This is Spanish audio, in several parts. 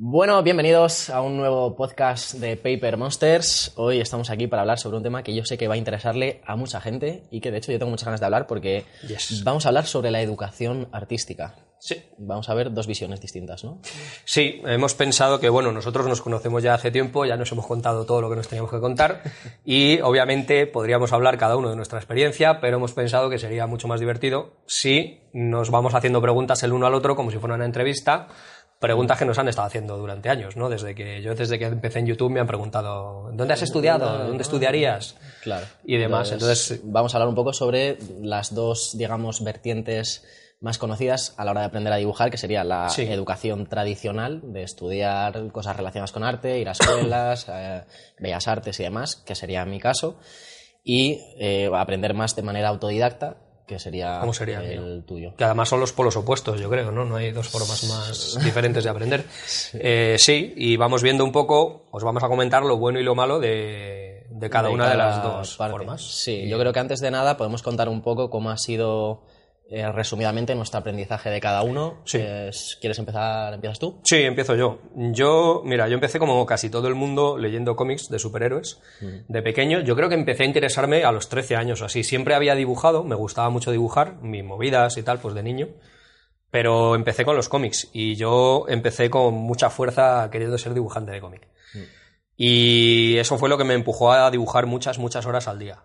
Bueno, bienvenidos a un nuevo podcast de Paper Monsters. Hoy estamos aquí para hablar sobre un tema que yo sé que va a interesarle a mucha gente y que de hecho yo tengo muchas ganas de hablar porque Yes. vamos a hablar sobre la educación artística. Sí. Vamos a ver dos visiones distintas, ¿no? Sí, hemos pensado que, bueno, nosotros nos conocemos ya hace tiempo, ya nos hemos contado todo lo que nos teníamos que contar y, obviamente, podríamos hablar cada uno de nuestra experiencia, pero hemos pensado que sería mucho más divertido si nos vamos haciendo preguntas el uno al otro como si fuera una entrevista, preguntas que nos han estado haciendo durante años, ¿no? Desde que yo, desde que empecé en YouTube, me han preguntado, ¿dónde has estudiado? ¿Dónde estudiarías? Claro. Y demás. Entonces, vamos a hablar un poco sobre las dos, digamos, vertientes más conocidas a la hora de aprender a dibujar, que sería la Sí. educación tradicional, de estudiar cosas relacionadas con arte, ir a escuelas, eh, bellas artes y demás, que sería mi caso, y eh, aprender más de manera autodidacta, que sería, ¿Cómo sería el tuyo. que además son los polos opuestos, yo creo, ¿no? No hay dos formas más diferentes de aprender. Eh, sí, y vamos viendo un poco, os vamos a comentar lo bueno y lo malo de, de cada De una de las dos parte. formas. Sí, yo creo que antes de nada podemos contar un poco cómo ha sido eh, resumidamente nuestro aprendizaje de cada uno. Sí. Es- ¿Quieres empezar? ¿Empiezas tú? Sí, empiezo yo. Yo, mira, yo empecé como casi todo el mundo leyendo cómics de superhéroes de pequeño. Yo creo que empecé a interesarme a los 13 años o así. Siempre había dibujado, me gustaba mucho dibujar, mis movidas y tal, pues de niño. Pero empecé con los cómics y yo empecé con mucha fuerza queriendo ser dibujante de cómic. Y eso fue lo que me empujó a dibujar muchas, muchas horas al día.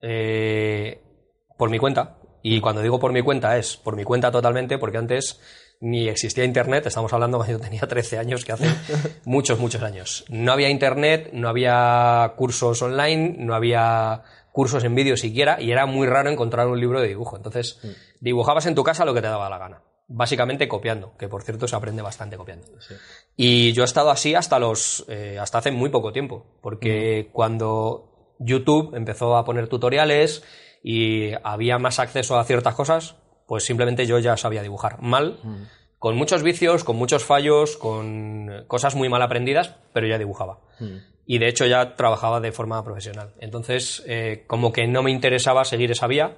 Eh, por mi cuenta. Y cuando digo por mi cuenta es por mi cuenta totalmente, porque antes ni existía internet, estamos hablando cuando yo tenía 13 años, que hace muchos, muchos años. No había internet, no había cursos online, no había cursos en vídeo siquiera, y era muy raro encontrar un libro de dibujo. Entonces, dibujabas en tu casa lo que te daba la gana. Básicamente copiando, que por cierto se aprende bastante copiando. Y yo he estado así hasta los eh, hasta hace muy poco tiempo, porque cuando YouTube empezó a poner tutoriales y había más acceso a ciertas cosas, pues simplemente yo ya sabía dibujar mal, con muchos vicios, con muchos fallos, con cosas muy mal aprendidas, pero ya dibujaba. Y de hecho ya trabajaba de forma profesional. Entonces, eh, como que no me interesaba seguir esa vía,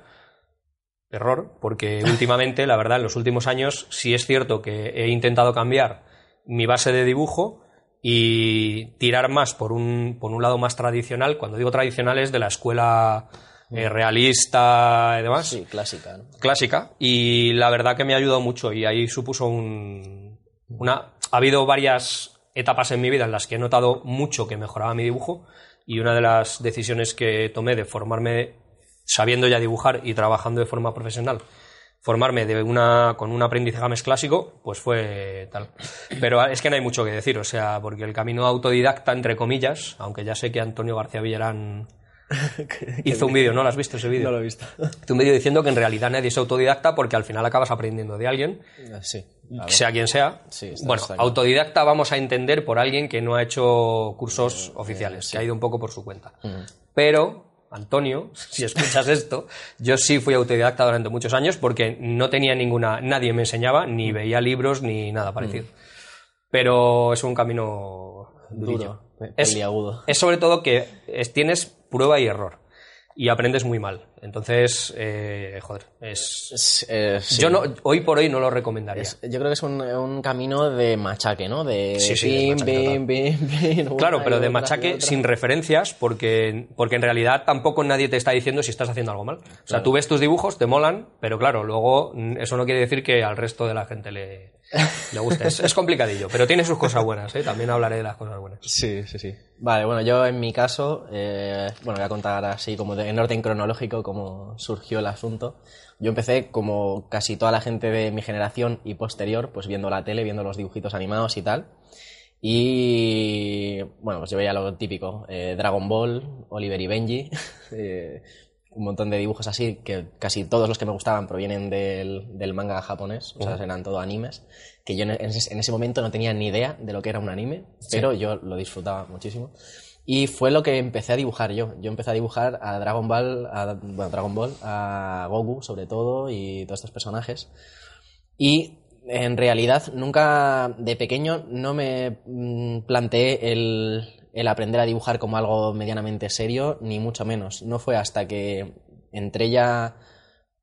error, porque últimamente, la verdad, en los últimos años sí es cierto que he intentado cambiar mi base de dibujo y tirar más por un, por un lado más tradicional. Cuando digo tradicional es de la escuela eh, realista y demás, Sí, clásica. ¿no? clásica. Y la verdad que me ha ayudado mucho y ahí supuso un, una... Ha habido varias etapas en mi vida en las que he notado mucho que mejoraba mi dibujo y una de las decisiones que tomé de formarme sabiendo ya dibujar y trabajando de forma profesional, formarme de una, con un aprendizaje más clásico, pues fue tal. Pero es que no hay mucho que decir, o sea, porque el camino autodidacta, entre comillas, aunque ya sé que Antonio García Villarán hizo un vídeo, ¿no? ¿Lo has visto ese vídeo? No lo he visto. Hizo un vídeo diciendo que en realidad nadie es autodidacta porque al final acabas aprendiendo de alguien, sí. a ver. sea quien sea. Sí, está- bueno, está autodidacta vamos a entender por alguien que no ha hecho cursos oficiales, que ha ido un poco por su cuenta. Pero, Antonio, si escuchas esto, yo sí fui autodidacta durante muchos años porque no tenía ninguna, nadie me enseñaba, ni veía libros, ni nada parecido. Pero es un camino durillo. Duro, Es- peliagudo. es sobre todo que es- tienes prueba y error y aprendes muy mal. Entonces, eh, joder, es... Es- eh, sí. Yo no, hoy por hoy no lo recomendaría. Es- yo creo que es un, un camino de machaque, ¿no? De Sí, sí, pim, pim, una Claro, pero de machaque sin referencias, porque, porque en realidad tampoco nadie te está diciendo si estás haciendo algo mal. O sea, tú ves tus dibujos, te molan, pero claro, luego mm, eso no quiere decir que al resto de la gente le, le guste. Es, es complicadillo, pero tiene sus cosas buenas, ¿eh? También hablaré de las cosas buenas. Sí, sí, sí. Vale, bueno, yo en mi caso, eh, bueno, voy a contar así como de- en orden cronológico cómo surgió el asunto. Yo empecé como casi toda la gente de mi generación y posterior, pues viendo la tele, viendo los dibujitos animados y tal. Y bueno, pues yo veía lo típico, eh, Dragon Ball, Oliver y Benji, eh, un montón de dibujos así, que casi todos los que me gustaban provienen del, del manga japonés, o sea, eran todo animes, que yo en ese, en ese momento no tenía ni idea de lo que era un anime, pero yo lo disfrutaba muchísimo. Y fue lo que empecé a dibujar yo. Yo empecé a dibujar a Dragon Ball, a, bueno, Dragon Ball, a Goku sobre todo y todos estos personajes. Y en realidad nunca de pequeño no me mm, planteé el, el aprender a dibujar como algo medianamente serio, ni mucho menos. No fue hasta que entré ya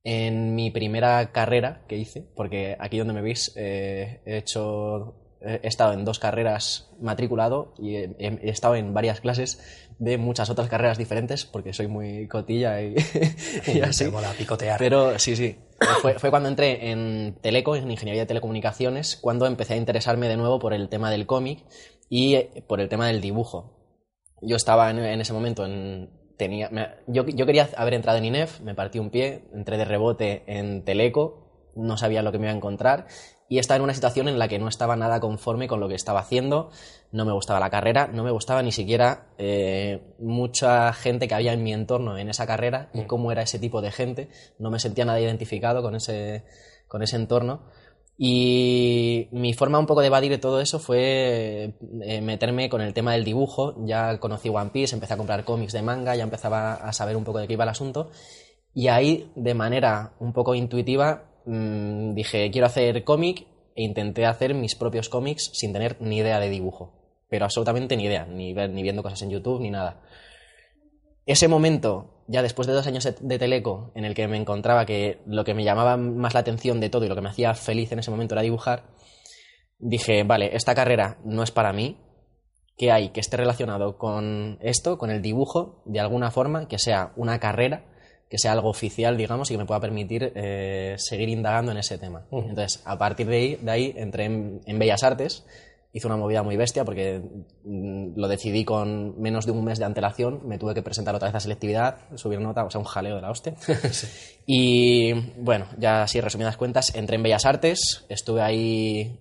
en mi primera carrera que hice, porque aquí donde me veis eh, he hecho he estado en dos carreras matriculado y he, he estado en varias clases de muchas otras carreras diferentes porque soy muy cotilla y, y así. Mola picotear. Pero sí, sí. Fue, fue cuando entré en Teleco, en Ingeniería de Telecomunicaciones, cuando empecé a interesarme de nuevo por el tema del cómic y eh, por el tema del dibujo. Yo estaba en, en ese momento en, tenía, me- yo, yo quería haber entrado en INEF, me partí un pie, entré de rebote en Teleco, no sabía lo que me iba a encontrar y estaba en una situación en la que no estaba nada conforme con lo que estaba haciendo, no me gustaba la carrera, no me gustaba ni siquiera eh, mucha gente que había en mi entorno en esa carrera y cómo era ese tipo de gente, no me sentía nada identificado con ese, con ese entorno. Y mi forma un poco de evadir todo eso fue eh, meterme con el tema del dibujo. Ya conocí One Piece, empecé a comprar cómics de manga, ya empezaba a saber un poco de qué iba el asunto. Y ahí, de manera un poco intuitiva, mm, dije, quiero hacer cómic e intenté hacer mis propios cómics sin tener ni idea de dibujo. Pero absolutamente ni idea, ni, ni viendo cosas en YouTube, ni nada. Ese momento, ya después de dos años de- de Teleco, en el que me encontraba que lo que me llamaba más la atención de todo y lo que me hacía feliz en ese momento era dibujar, dije, vale, esta carrera no es para mí, que hay que esté relacionado con esto, con el dibujo, de alguna forma, que sea una carrera, que sea algo oficial, digamos, y que me pueda permitir eh, seguir indagando en ese tema. Entonces, a partir de ahí, de ahí entré en, en Bellas Artes, hice una movida muy bestia porque mm, lo decidí con menos de un mes de antelación, me tuve que presentar otra vez a selectividad, subir nota, o sea, un jaleo de la hostia. Y bueno, ya así resumidas cuentas, entré en Bellas Artes, estuve ahí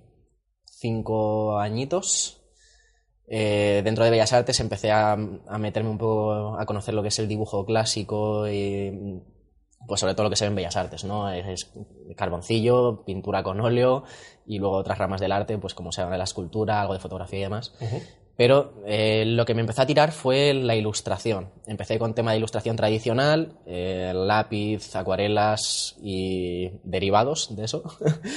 cinco añitos. Eh, dentro de Bellas Artes empecé a, a meterme un poco a conocer lo que es el dibujo clásico y pues sobre todo lo que se ve en Bellas Artes, ¿no? Es, es carboncillo, pintura con óleo y luego otras ramas del arte, pues como sea la escultura, algo de fotografía y demás. Pero eh, lo que me empezó a tirar fue la ilustración. Empecé con tema de ilustración tradicional, eh, lápiz, acuarelas y derivados de eso.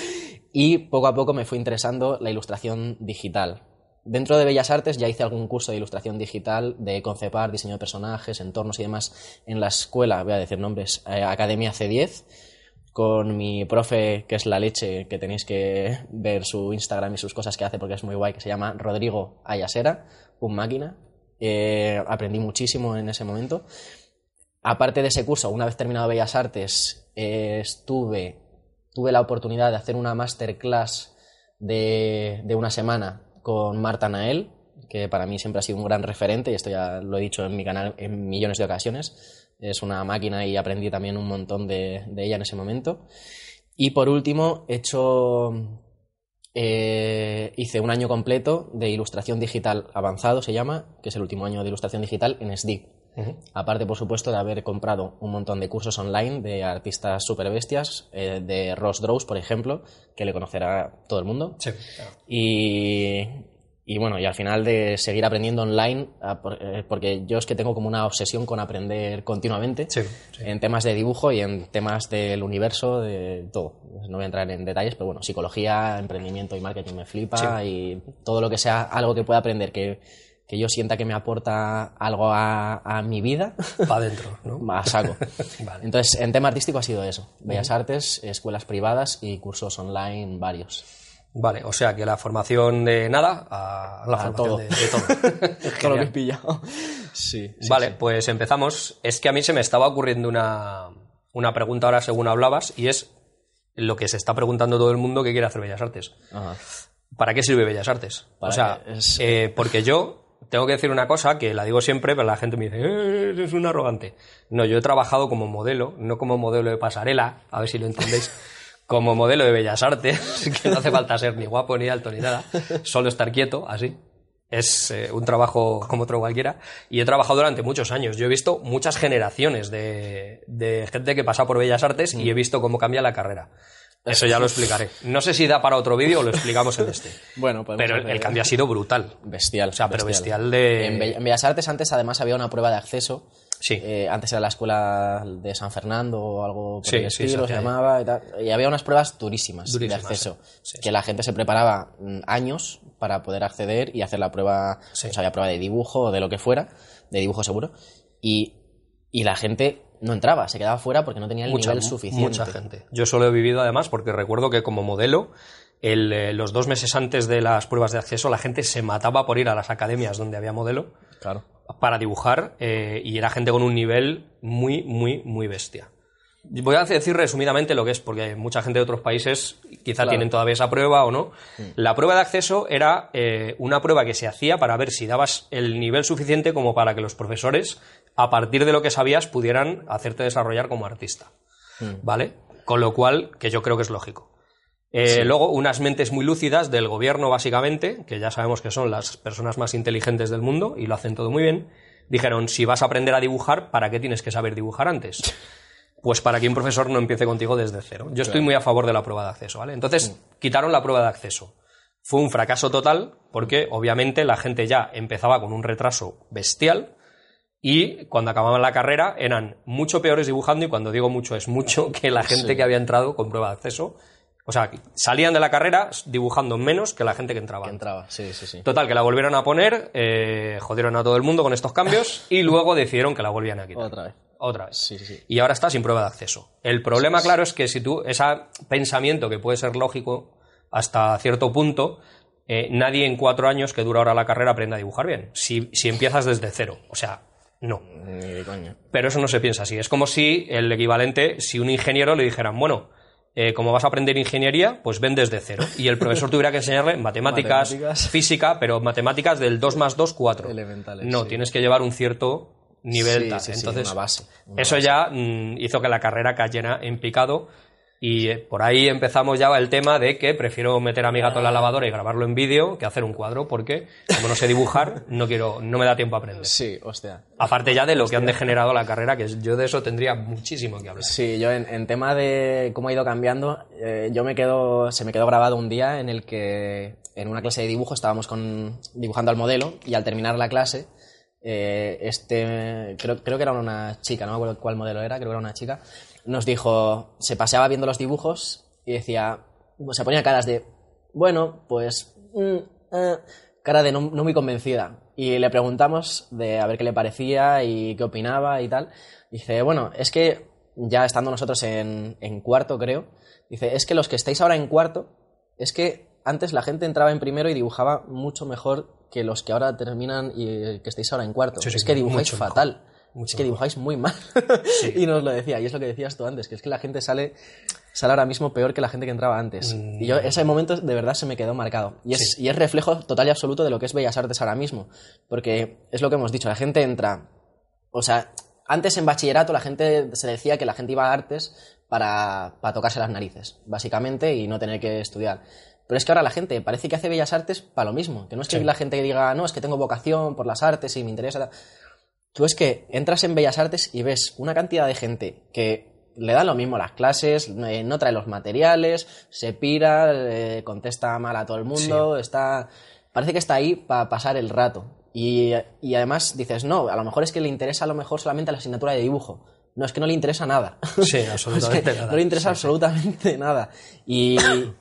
y poco a poco me fue interesando la ilustración digital. Dentro de Bellas Artes ya hice algún curso de ilustración digital, de concepar, diseño de personajes, entornos y demás en la escuela, voy a decir nombres, eh, Academia C10, con mi profe, que es la leche, que tenéis que ver su Instagram y sus cosas que hace porque es muy guay, que se llama Rodrigo Ayasera, un máquina. Eh, aprendí muchísimo en ese momento. Aparte de ese curso, una vez terminado Bellas Artes, eh, tuve la oportunidad de hacer una masterclass de, de una semana con Marta Nael, que para mí siempre ha sido un gran referente, y esto ya lo he dicho en mi canal en millones de ocasiones. Es una máquina y aprendí también un montón de, ella en ese momento. Y por último, he hecho. eh, hice un año completo de ilustración digital avanzado, se llama, que es el último año de ilustración digital en Aparte, por supuesto, de haber comprado un montón de cursos online de artistas super bestias, eh, de Ross Draws, por ejemplo, que le conocerá todo el mundo. Sí, claro. Y, y bueno, y al final de seguir aprendiendo online, eh, porque yo es que tengo como una obsesión con aprender continuamente Sí, sí. en temas de dibujo y en temas del universo, de todo. No voy a entrar en detalles, pero bueno, psicología, emprendimiento y marketing me flipa y todo lo que sea algo que pueda aprender que, que yo sienta que me aporta algo a, a mi vida, Para adentro, ¿no? a saco. Vale. Entonces, en tema artístico ha sido eso. Bellas Artes, escuelas privadas y cursos online varios. Vale, o sea que la formación de nada a la A formación todo. de, de todo. Todo lo que he pillado. Sí. sí, vale, pues empezamos. Es que a mí se me estaba ocurriendo una, una pregunta ahora según hablabas y es lo que se está preguntando todo el mundo que quiere hacer Bellas Artes. Ajá. ¿Para qué sirve Bellas Artes? Para o sea, es- eh, porque yo tengo que decir una cosa que la digo siempre, pero la gente me dice, "Eh, eres un arrogante. No, yo he trabajado como modelo, no como modelo de pasarela, a ver si lo entendéis, como modelo de Bellas Artes, que no hace falta ser ni guapo, ni alto, ni nada, solo estar quieto, así. Es eh, un trabajo como otro cualquiera. Y he trabajado durante muchos años. Yo he visto muchas generaciones de, de gente que pasa por Bellas Artes y he visto cómo cambia la carrera. Eso ya lo explicaré. No sé si da para otro vídeo o lo explicamos en este. Bueno, Pero el, hacer- el cambio ha sido brutal. Bestial. O sea, pero bestial de- En, Be- en Bellas Artes antes además había una prueba de acceso. Sí. Eh, antes era la escuela de San Fernando o algo por Sí, el sí, estilo, se se llamaba y tal. Y había unas pruebas durísimas, Durísimas, de acceso. sí. Sí, que la gente se preparaba mm, años para poder acceder y hacer la prueba. Sí. Pues había prueba de dibujo o de lo que fuera, de dibujo seguro. Y, y la gente no entraba, se quedaba fuera porque no tenía el Mucha, nivel suficiente. mucha gente. Yo solo he vivido además porque recuerdo que como modelo el, eh, los dos meses antes de las pruebas de acceso la gente se mataba por ir a las academias donde había modelo Claro. para dibujar eh, y era gente con un nivel muy, muy, muy bestia. Voy a decir resumidamente lo que es, porque mucha gente de otros países quizá Claro. tienen todavía esa prueba o no. La prueba de acceso era eh, una prueba que se hacía para ver si dabas el nivel suficiente como para que los profesores, a partir de lo que sabías, pudieran hacerte desarrollar como artista. ¿Vale? Con lo cual, que yo creo que es lógico. Eh, Luego, unas mentes muy lúcidas del gobierno, básicamente, que ya sabemos que son las personas más inteligentes del mundo y lo hacen todo muy bien, dijeron, si vas a aprender a dibujar, ¿para qué tienes que saber dibujar antes? Pues para que un profesor no empiece contigo desde cero. Yo estoy muy a favor de la prueba de acceso, ¿vale? Entonces, quitaron la prueba de acceso. Fue un fracaso total porque, obviamente, la gente ya empezaba con un retraso bestial y cuando acababan la carrera eran mucho peores dibujando y cuando digo mucho es mucho que la gente Sí. que había entrado con prueba de acceso. O sea, salían de la carrera dibujando menos que la gente que entraba. Que entraba, sí, sí, sí. Total, que la volvieron a poner, eh, jodieron a todo el mundo con estos cambios y luego decidieron que la volvían a quitar. Otra vez. Otra vez. Sí, sí. Y ahora está sin prueba de acceso. El problema, claro, es que si tú, ese pensamiento que puede ser lógico hasta cierto punto, eh, nadie en cuatro años que dura ahora la carrera aprende a dibujar bien. Si, si empiezas desde cero. O sea, no. Ni de coña. Pero eso no se piensa así. Es como si el equivalente, si un ingeniero le dijeran, bueno, eh, como vas a aprender ingeniería, pues ven desde cero. Y el profesor tuviera que enseñarle matemáticas, Matemáticas. física, pero matemáticas del 2 más 2, 4. Elementales, No, sí. tienes que llevar un cierto nivel. Sí, tal. sí, Entonces, una base, una eso ya mm, hizo que la carrera cayera en picado. Y eh, por ahí empezamos ya el tema de que prefiero meter a mi gato en la lavadora y grabarlo en vídeo que hacer un cuadro, porque como no sé dibujar, no quiero, no me da tiempo a aprender. Sí, hostia. Aparte ya de lo que han degenerado la carrera, que yo de eso tendría muchísimo que hablar. Sí, yo en, en tema de cómo ha ido cambiando, eh, yo me quedo, se me quedó grabado un día en el que en una clase de dibujo estábamos con, dibujando al modelo y al terminar la clase, eh, este, creo, creo que era una chica, no me acuerdo cuál modelo era, creo que era una chica, nos dijo, se paseaba viendo los dibujos y decía, se ponía caras de, bueno, pues, mm, eh", cara de no, no muy convencida. Y le preguntamos de a ver qué le parecía y qué opinaba y tal. Dice, bueno, es que ya estando nosotros en, en cuarto, creo, dice, es que los que estáis ahora en cuarto, es que antes la gente entraba en primero y dibujaba mucho mejor que los que ahora terminan y eh, que estáis ahora en cuarto. Sí, sí, es que dibujáis fatal. Mucho es que dibujáis muy mal. y nos lo decía, y es lo que decías tú antes, que es que la gente sale, sale ahora mismo peor que la gente que entraba antes. Mm. Y yo, ese momento de verdad se me quedó marcado. Y es, y es reflejo total y absoluto de lo que es Bellas Artes ahora mismo. Porque es lo que hemos dicho, la gente entra. O sea, antes en bachillerato la gente se decía que la gente iba a artes para, para tocarse las narices, básicamente, y no tener que estudiar. Pero es que ahora la gente parece que hace bellas artes para lo mismo. Que no es que Sí. la gente diga, no, es que tengo vocación por las artes y me interesa. tal". Tú es que entras en Bellas Artes y ves una cantidad de gente que le dan lo mismo las clases, eh, no trae los materiales, se pira, eh, contesta mal a todo el mundo, está... Parece que está ahí para pasar el rato. Y, y además dices, no, a lo mejor es que le interesa a lo mejor solamente la asignatura de dibujo. No, es que no le interesa nada. Sí, Es absolutamente que nada. No le interesa Sí, sí. absolutamente nada. Y,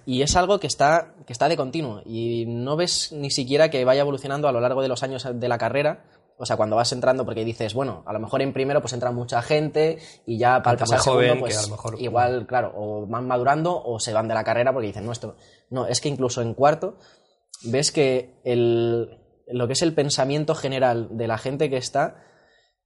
y es algo que está, que está de continuo. Y no ves ni siquiera que vaya evolucionando a lo largo de los años de la carrera. O sea, cuando vas entrando, porque dices, bueno, a lo mejor en primero pues entra mucha gente y ya para el pasar segundo, joven, pues que a lo mejor- igual, claro, o van madurando o se van de la carrera porque dicen, no, esto... No, es que incluso en cuarto ves que el, lo que es el pensamiento general de la gente que está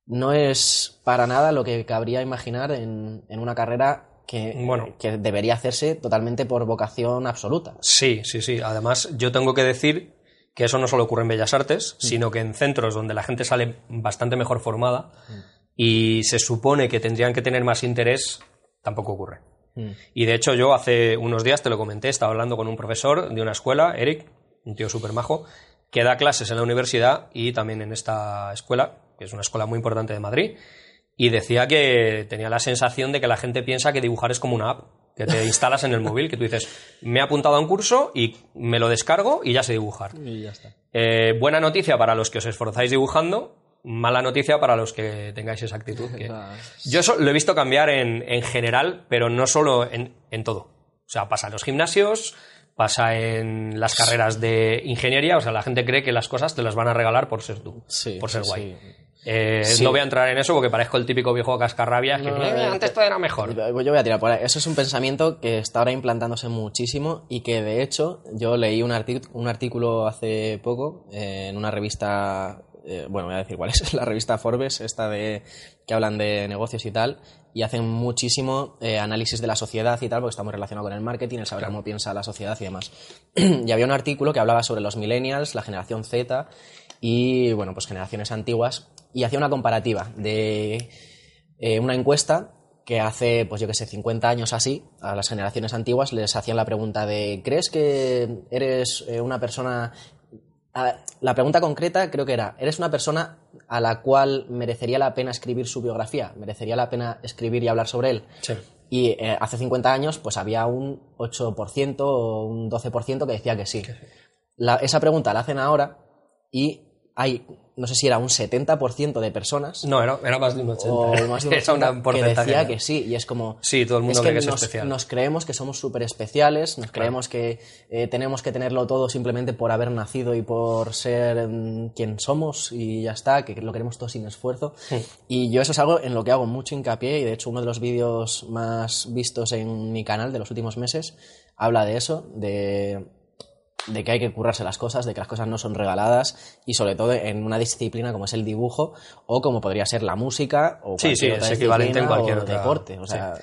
no es para nada lo que cabría imaginar en, en una carrera que, Bueno. que debería hacerse totalmente por vocación absoluta. Sí, sí, sí. Además, yo tengo que decir que eso no solo ocurre en Bellas Artes, Mm. sino que en centros donde la gente sale bastante mejor formada Mm. y se supone que tendrían que tener más interés, tampoco ocurre. Mm. Y de hecho, yo hace unos días te lo comenté, estaba hablando con un profesor de una escuela, Eric, un tío súper majo, que da clases en la universidad y también en esta escuela, que es una escuela muy importante de Madrid, y decía que tenía la sensación de que la gente piensa que dibujar es como una app, que te instalas en el móvil, que tú dices, me he apuntado a un curso y me lo descargo y ya sé dibujar. Y ya está. Eh, buena noticia para los que os esforzáis dibujando, mala noticia para los que tengáis esa actitud. que- Yo eso lo he visto cambiar en, en general, pero no solo en, en todo. O sea, pasa en los gimnasios, pasa en las carreras de ingeniería, o sea, la gente cree que las cosas te las van a regalar por ser tú, Sí, por ser guay. sí. Eh, No voy a entrar en eso porque parezco el típico viejo cascarrabias que No, "Eh, antes todo era mejor. Yo voy a tirar por ahí. Eso es un pensamiento que está ahora implantándose muchísimo y que de hecho yo leí un, artículo hace poco eh, en una revista, bueno, voy a decir cuál es, la revista Forbes, esta de que hablan de negocios y tal, y hacen muchísimo eh, análisis de la sociedad y tal, porque está muy relacionado con el marketing, el saber cómo piensa la sociedad y demás. y había un artículo que hablaba sobre los millennials, la generación Z y, bueno, pues generaciones antiguas, y hacía una comparativa de eh, una encuesta que hace, pues yo que sé, 50 años así, a las generaciones antiguas les hacían la pregunta de ¿crees que eres eh, una persona... a- la pregunta concreta creo que era, ¿eres una persona a la cual merecería la pena escribir su biografía? ¿Merecería la pena escribir y hablar sobre él? Sí. Y eh, hace 50 años pues había un 8% o un 12% que decía que sí. La- esa pregunta la hacen ahora y hay, no sé si era un 70% de personas. No, era, era más de un 80. o más de un Era 80 un que decía que sí y es como Sí, todo el mundo es cree que es nos, especial. nos creemos que somos súper especiales nos creemos que eh, tenemos que tenerlo todo simplemente por haber nacido y por ser mm, quien somos y ya está que lo queremos todo sin esfuerzo. Y yo eso es algo en lo que hago mucho hincapié y de hecho uno de los vídeos más vistos en mi canal de los últimos meses habla de eso de de que hay que currarse las cosas, de que las cosas no son regaladas y sobre todo en una disciplina como es el dibujo o como podría ser la música o cualquier sí, otra es equivalente en cualquier o otra- deporte. O sea,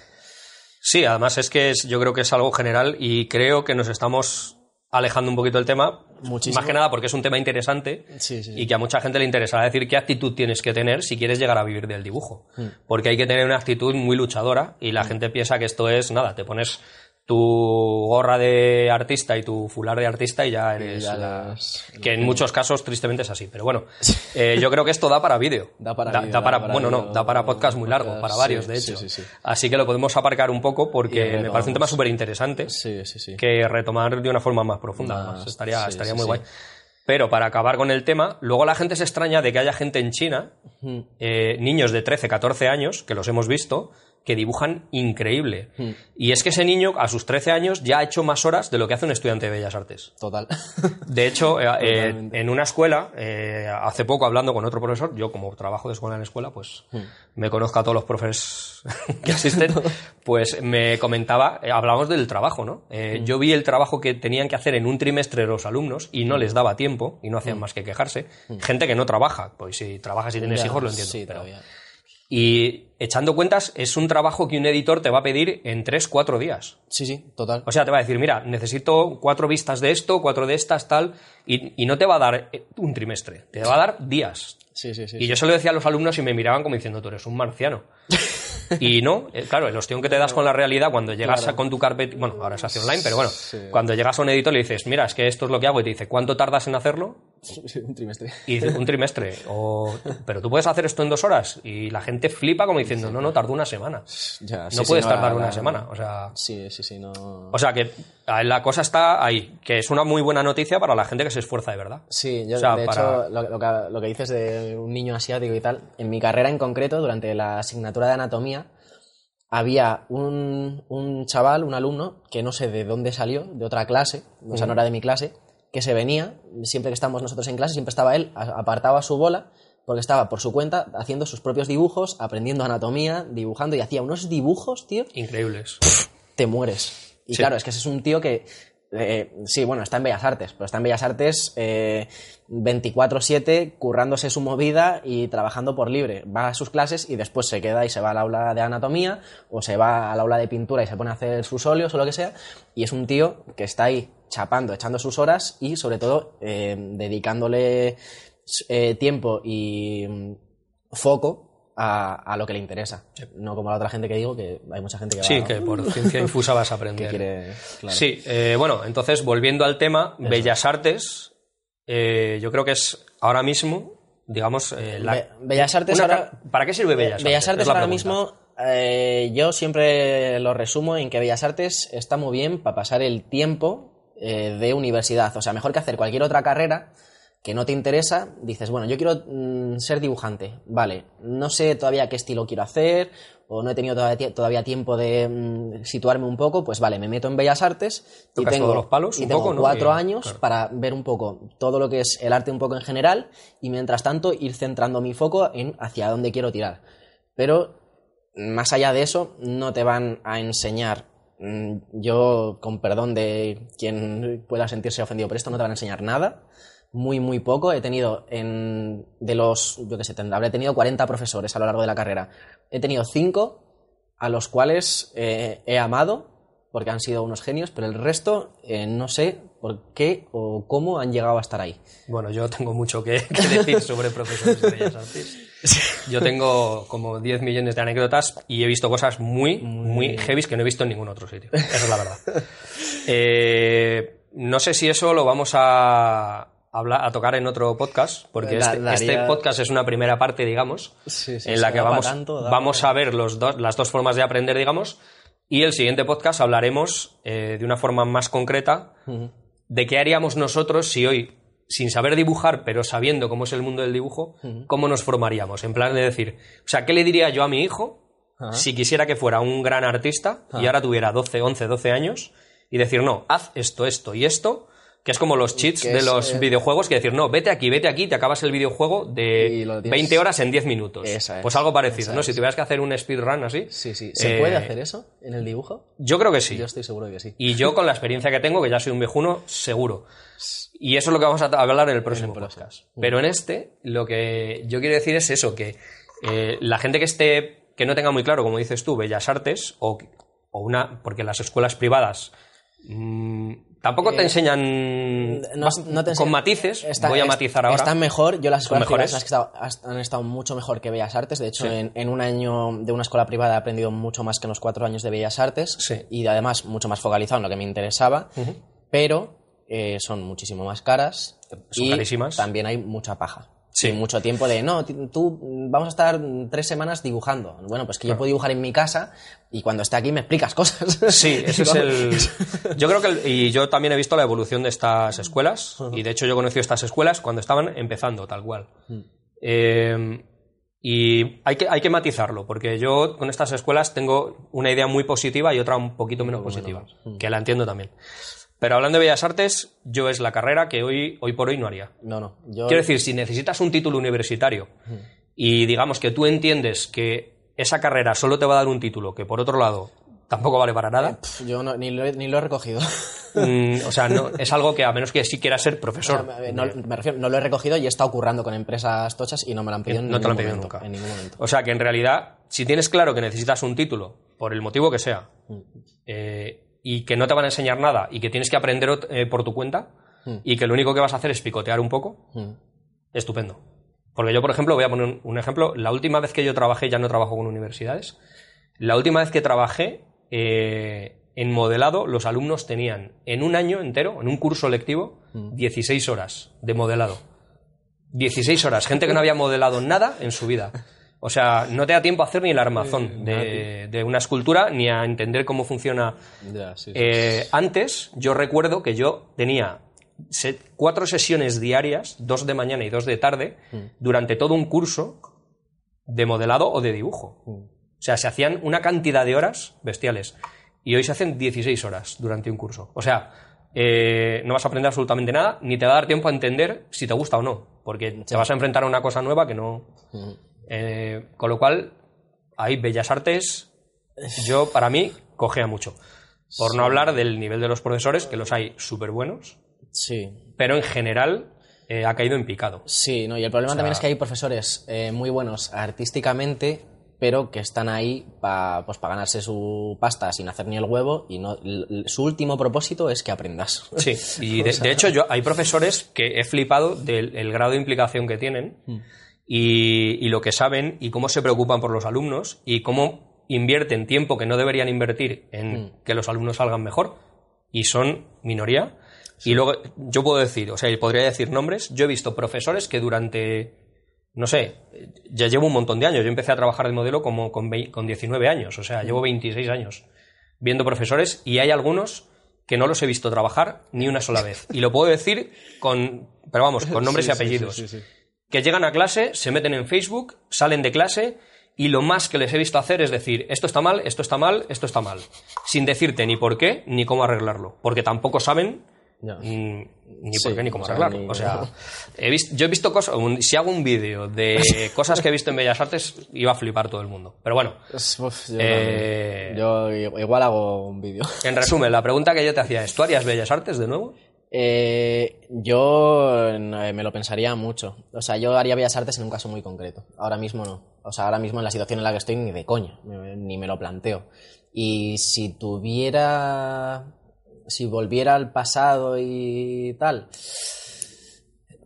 Sí, además es que es- yo creo que es algo general y creo que nos estamos alejando un poquito del tema. Muchísimo. Más que nada porque es un tema interesante Sí, sí, sí. y que a mucha gente le interesará decir qué actitud tienes que tener si quieres llegar a vivir del dibujo. Mm. Porque hay que tener una actitud muy luchadora y la gente piensa que esto es nada, te pones tu gorra de artista y tu fular de artista y ya eres ya la- las- que en muchos casos tristemente es así. Pero bueno eh, yo creo que esto da para vídeo. Da para da, vídeo, da da para, bueno no vídeo, da para podcast muy largo podcast, para varios sí, de hecho. sí, sí. así que lo podemos aparcar un poco porque me parece un tema súper interesante sí, sí, sí. que retomar de una forma más profunda Más, estaría, estaría muy guay. Pero para acabar con el tema luego la gente se extraña de que haya gente en China eh, niños de 13, 14 años, que los hemos visto, que dibujan increíble. Mm. Y es que ese niño, a sus 13 años, ya ha hecho más horas de lo que hace un estudiante de Bellas Artes. Total. De hecho, eh, eh, en una escuela, eh, hace poco hablando con otro profesor, yo como trabajo de escuela en escuela, pues Mm. me conozco a todos los profes que asisten, pues me comentaba, eh, hablábamos del trabajo, ¿no? Mm. Eh, Yo vi el trabajo que tenían que hacer en un trimestre los alumnos y no les daba tiempo y no hacían más que quejarse. Gente que no trabaja, pues si trabajas y tienes Ya, hijos lo entiendo. Sí, pero- todavía. Y echando cuentas, es un trabajo que un editor te va a pedir en 3-4 días. Sí, sí, total. O sea, te va a decir, mira, necesito cuatro vistas de esto, cuatro de estas, tal, y, y no te va a dar eh, un trimestre, te va a dar días. Sí, sí, sí. Y yo se lo decía a los alumnos y me miraban como diciendo, tú eres un marciano. y no, eh, claro, el ostión que te das con la realidad cuando llegas Claro. a- con tu carpet, bueno, ahora se hace online, pero bueno, Sí. cuando llegas a un editor y le dices, mira, es que esto es lo que hago, y te dice, ¿cuánto tardas en hacerlo? Sí, un trimestre. Y un trimestre. O, pero tú puedes hacer esto en dos horas. Y la gente flipa como diciendo, no, no, tardó una semana. Ya, No sí, sí, puedes tardar la- una semana. O sea, Sí, sí, sí, no. o sea que la cosa está ahí, que es una muy buena noticia para la gente que se esfuerza de verdad. Sí, yo O sea, de para- hecho, lo, lo que, lo que dices de un niño asiático y tal, en mi carrera en concreto, durante la asignatura de anatomía, había un, un chaval, un alumno, que no sé de dónde salió, de otra clase, o sea, no era de mi clase, que se venía, siempre que estábamos nosotros en clase, siempre estaba él, a- apartaba su bola, porque estaba por su cuenta haciendo sus propios dibujos, aprendiendo anatomía, dibujando, y hacía unos dibujos, tío, Increíbles. te mueres. Y Sí. claro, es que ese es un tío que, eh, sí, bueno, está en Bellas Artes, pero está en Bellas Artes eh, 24/7 currándose su movida y trabajando por libre. Va a sus clases y después se queda y se va al aula de anatomía o se va al aula de pintura y se pone a hacer sus óleos o lo que sea. Y es un tío que está ahí chapando, echando sus horas y sobre todo eh, dedicándole eh, tiempo y mm, foco a, a lo que le interesa. No como la otra gente que digo, que hay mucha gente que va Sí, que por ciencia infusa vas a aprender. que quiere. claro. Sí, eh, bueno, entonces volviendo al tema, Bellas Artes, yo creo que es ahora mismo, digamos, la- Be- Bellas Artes ahora- ¿Para qué sirve Bellas Artes? Bellas Es Artes ahora pregunta. mismo, eh, yo siempre lo resumo en que Bellas Artes está muy bien para pasar el tiempo eh, de universidad. O sea, mejor que hacer cualquier otra carrera, que no te interesa, dices, bueno, yo quiero mm, ser dibujante, vale, no sé todavía qué estilo quiero hacer, o no he tenido todavía, todavía tiempo de mm, situarme un poco, pues vale, me meto en Bellas Artes y tengo, los palos y un tengo cuatro años claro. para ver un poco todo lo que es el arte un poco en general y mientras tanto ir centrando mi foco en hacia dónde quiero tirar. Pero más allá de eso, no te van a enseñar, yo con perdón de quien pueda sentirse ofendido por esto, no te van a enseñar nada, muy, muy poco. He tenido en, de los, yo qué sé, habré tenido 40 profesores a lo largo de la carrera. He tenido 5 a los cuales eh, he amado, porque han sido unos genios, pero el resto eh, no sé por qué o cómo han llegado a estar ahí. Bueno, yo tengo mucho que, que decir sobre profesores de Bellas Artes. Yo tengo como 10 millones de anécdotas y he visto cosas muy, muy heavy que no he visto en ningún otro sitio. Esa es la verdad. Eh, no sé si eso lo vamos a, hablar, a tocar en otro podcast, porque Da- este, daría- este podcast es una primera parte, digamos, Sí, sí, en la que vamos, tanto, da vamos a ver los dos, las dos formas de aprender, digamos, y el siguiente podcast hablaremos eh, de una forma más concreta de qué haríamos nosotros si hoy, sin saber dibujar, pero sabiendo cómo es el mundo del dibujo, cómo nos formaríamos. En plan de decir, o sea, ¿qué le diría yo a mi hijo si quisiera que fuera un gran artista y ahora tuviera 12, 11, 12 años y decir, no, haz esto, esto y esto? Que es como los cheats de es, los eh, videojuegos que decir, no, vete aquí, vete aquí, te acabas el videojuego de tienes- 20 horas en 10 minutos. Esa es, pues algo parecido, ¿no? es. Si tuvieras que hacer un speedrun así. Sí, sí. ¿Se eh, puede hacer eso en el dibujo? Yo creo que sí. Yo estoy seguro de que sí. Y yo, con la experiencia que tengo, que ya soy un viejuno, seguro. Y eso es lo que vamos a hablar en el próximo podcast. Pero en este, lo que yo quiero decir es eso, que eh, la gente que esté, que no tenga muy claro, como dices tú, Bellas Artes, o, o una, porque las escuelas privadas mm, tampoco te enseñan Eh, no- no te con enseñan- matices, Está- voy a matizar ahora. Están mejor. Yo las escuelas privadas las que he estado- has- han estado mucho mejor que Bellas Artes. De hecho, Sí. en, en un año de una escuela privada he aprendido mucho más que en los cuatro años de Bellas Artes. Sí. Y además mucho más focalizado en lo que me interesaba. Pero eh, son muchísimo más caras. Son y carísimas. también hay mucha paja. Sí. Mucho tiempo de, no, tú mm, vamos a estar mm, tres semanas dibujando. Bueno, pues que yo puedo dibujar en mi casa y cuando esté aquí me explicas cosas. Sí, ese es el. Yo creo que. el- y yo también he visto la evolución de estas escuelas. Y de hecho, yo conocí estas escuelas cuando estaban empezando, tal cual. Eh, y hay que, hay que matizarlo, porque yo con estas escuelas tengo una idea muy positiva y otra un poquito menos positiva, que la entiendo también. Pero hablando de Bellas Artes, yo es la carrera que hoy, hoy por hoy no haría. No, no. Yo, Quiero decir, si necesitas un título universitario y digamos que tú entiendes que esa carrera solo te va a dar un título, que por otro lado tampoco vale para nada, yo no- ni, lo he, ni lo he recogido. mm, o sea, no, es algo que a menos que sí quieras ser profesor. O sea, no, me refiero, no lo he recogido y he estado currando con empresas tochas y no me lo han pedido en No te lo han pedido momento, nunca. En ningún momento. O sea, que en realidad, si tienes claro que necesitas un título, por el motivo que sea, eh, y que no te van a enseñar nada y que tienes que aprender eh, por tu cuenta, y que lo único que vas a hacer es picotear un poco, Mm. estupendo. Porque yo, por ejemplo, voy a poner un- un ejemplo. La última vez que yo trabajé, ya no trabajo con universidades, la última vez que trabajé eh, en modelado, los alumnos tenían en un año entero, en un curso lectivo, 16 horas de modelado. 16 horas. Gente que no había modelado nada en su vida. O sea, no te da tiempo a hacer ni el armazón de, de una escultura ni a entender cómo funciona Ya, sí, sí. eh, antes, yo recuerdo que yo tenía cuatro sesiones diarias, dos de mañana y dos de tarde, durante todo un curso de modelado o de dibujo. O sea, se hacían una cantidad de horas bestiales. Y hoy se hacen 16 horas durante un curso. O sea, eh, no vas a aprender absolutamente nada, ni te va a dar tiempo a entender si te gusta o no. Porque te vas a enfrentar a una cosa nueva que no. Eh, con lo cual, hay bellas artes. Yo, para mí, cogea mucho. Por no hablar del nivel de los profesores, que los hay súper buenos, Sí, pero en general eh, ha caído en picado. sí, no, y el problema también es que hay profesores eh, muy buenos artísticamente, pero que están ahí para pues, pa ganarse su pasta sin hacer ni el huevo y no, su último propósito es que aprendas. Sí, y de, de hecho yo hay profesores que he flipado del el grado de implicación que tienen y, y lo que saben y cómo se preocupan por los alumnos y cómo invierten tiempo que no deberían invertir en que los alumnos salgan mejor y son minoría. Y luego yo puedo decir, o sea, podría decir nombres, yo he visto profesores que durante, no sé, ya llevo un montón de años, yo empecé a trabajar de modelo como con, con 19 años, o sea, llevo 26 años viendo profesores y hay algunos que no los he visto trabajar ni una sola vez. Y lo puedo decir con, pero vamos, con nombres Sí, y sí, apellidos. sí, sí, sí. Que llegan a clase, se meten en Facebook, salen de clase y lo más que les he visto hacer es decir, esto está mal, esto está mal, esto está mal. Sin decirte ni por qué ni cómo arreglarlo. Porque tampoco saben ni Sí, por qué ni cómo o sea, arreglarlo. ni- O sea, he visto, yo he visto cosas, un- si hago un vídeo de cosas que he visto en Bellas Artes, iba a flipar todo el mundo. Pero bueno, uf, yo, Eh. Yo igual hago un vídeo. en resumen, la pregunta que yo te hacía es, ¿tú harías Bellas Artes de nuevo? Eh, yo eh, me lo pensaría mucho. O sea, yo haría Bellas Artes en un caso muy concreto. Ahora mismo no. O sea, ahora mismo en la situación en la que estoy ni de coña, me- ni me lo planteo. Y si tuviera, si volviera al pasado y tal,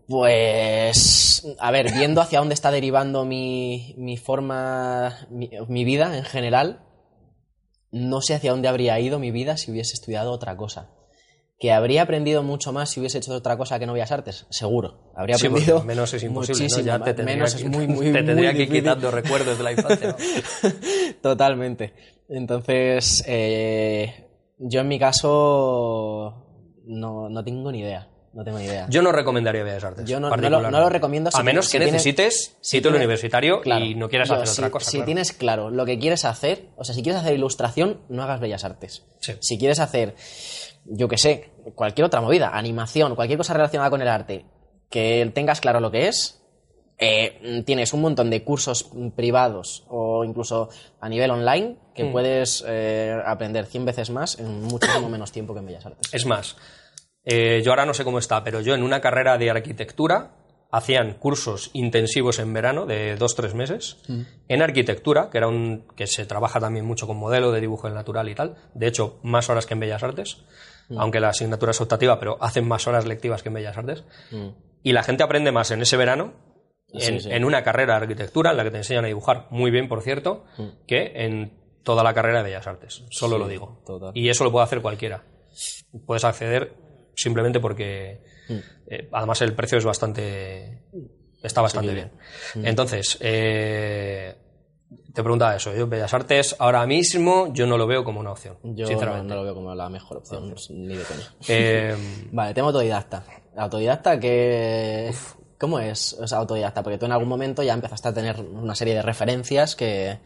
pues, a ver, viendo hacia dónde está derivando mi, mi forma, mi, mi vida en general, no sé hacia dónde habría ido mi vida si hubiese estudiado otra cosa. Que habría aprendido mucho más si hubiese hecho otra cosa que no Bellas Artes, seguro. Habría aprendido menos es imposible, ¿no? Ya te tendría menos que, es muy, muy, te muy tendría que ir quitando recuerdos de la infancia. Totalmente. Entonces, eh, yo en mi caso no, no tengo ni idea. No tengo ni idea. Yo no recomendaría Bellas Artes. Yo no- no lo- particularmente. no lo recomiendo si a menos que si necesites si título universitario Claro. y no quieras hacer si, otra cosa. Si claro. tienes claro lo que quieres hacer, o sea, si quieres hacer ilustración, no hagas bellas artes. Sí. Si quieres hacer, yo qué sé, cualquier otra movida, animación, cualquier cosa relacionada con el arte, que tengas claro lo que es, eh, tienes un montón de cursos privados o incluso a nivel online que Hmm. puedes eh, aprender 100 veces más en muchísimo menos tiempo que en bellas artes. Es más, eh, yo ahora no sé cómo está, pero yo en una carrera de arquitectura hacían cursos intensivos en verano de dos tres meses en arquitectura, que era un que se trabaja también mucho con modelo de dibujo en natural y tal. De hecho, más horas que en Bellas Artes, aunque la asignatura es optativa, pero hacen más horas lectivas que en Bellas Artes. Mm. Y la gente aprende más en ese verano. En, sí. en una carrera de arquitectura en la que te enseñan a dibujar muy bien, por cierto, que en toda la carrera de Bellas Artes. Solo Mm. Sí, lo digo. total. Y eso lo puede hacer cualquiera. Puedes acceder simplemente porque Mm. eh, además el precio es bastante está bastante bien. Mm. Entonces, eh, te preguntaba eso. Yo Bellas Artes ahora mismo yo no lo veo como una opción, Yo no, sinceramente. no lo veo como la mejor opción, ni de coña. Eh, Vale, tema autodidacta. Autodidacta, que ¿Cómo es o sea, autodidacta? Porque tú en algún momento ya empezaste a tener una serie de referencias que,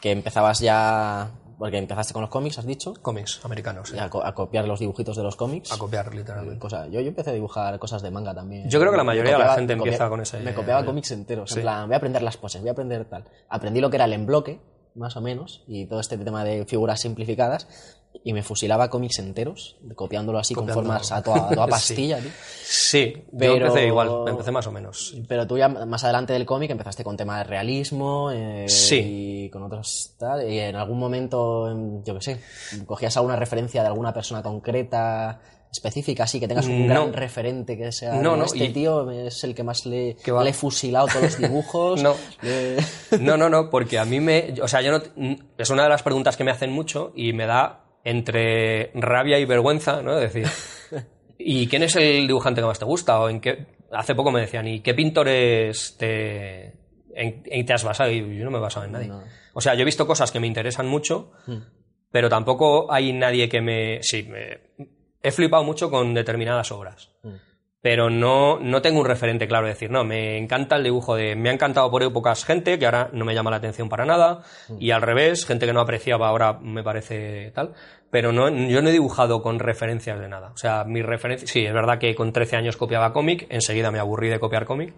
que empezabas ya... Porque empezaste con los cómics, has dicho, cómics americanos, sí. y a, co- a copiar los dibujitos de los cómics. a copiar literalmente. Cosa- yo, yo empecé a dibujar cosas de manga también. Yo creo que la mayoría de la gente empieza con ese- Me copiaba cómics enteros. Sí. En plan, voy a aprender las poses, voy a aprender tal. Aprendí lo que era el embloque, más o menos, y todo este tema de figuras simplificadas. Y me fusilaba cómics enteros, copiándolo así Copiando. con formas a toda, a toda Sí. pastilla. Sí, yo Pero- empecé igual, empecé más o menos. Pero tú ya más adelante del cómic empezaste con tema de realismo eh, Sí. y con otros tal, y en algún momento, yo qué sé, cogías alguna referencia de alguna persona concreta específica, así que tengas un No. gran referente que sea No, no, este y- tío es el que más le, Que le he fusilado todos los dibujos. No. le- No, no, no, porque a mí me. O sea, yo no. Es una de las preguntas que me hacen mucho y me da entre rabia y vergüenza, ¿no? Es decir, ¿y quién es el dibujante que más te gusta? O en qué. Hace poco me decían, ¿y qué pintores te. en, en te has basado? Y yo no me he basado en nadie. O sea, yo he visto cosas que me interesan mucho, pero tampoco hay nadie que me. Sí, me- he flipado mucho con determinadas obras. Pero no, no tengo un referente claro de decir, no, me encanta el dibujo de, me ha encantado por épocas gente que ahora no me llama la atención para nada, y al revés, gente que no apreciaba ahora me parece tal, pero no, yo no he dibujado con referencias de nada. O sea, mi referencia, sí, es verdad que con 13 años copiaba cómic, enseguida me aburrí de copiar cómic,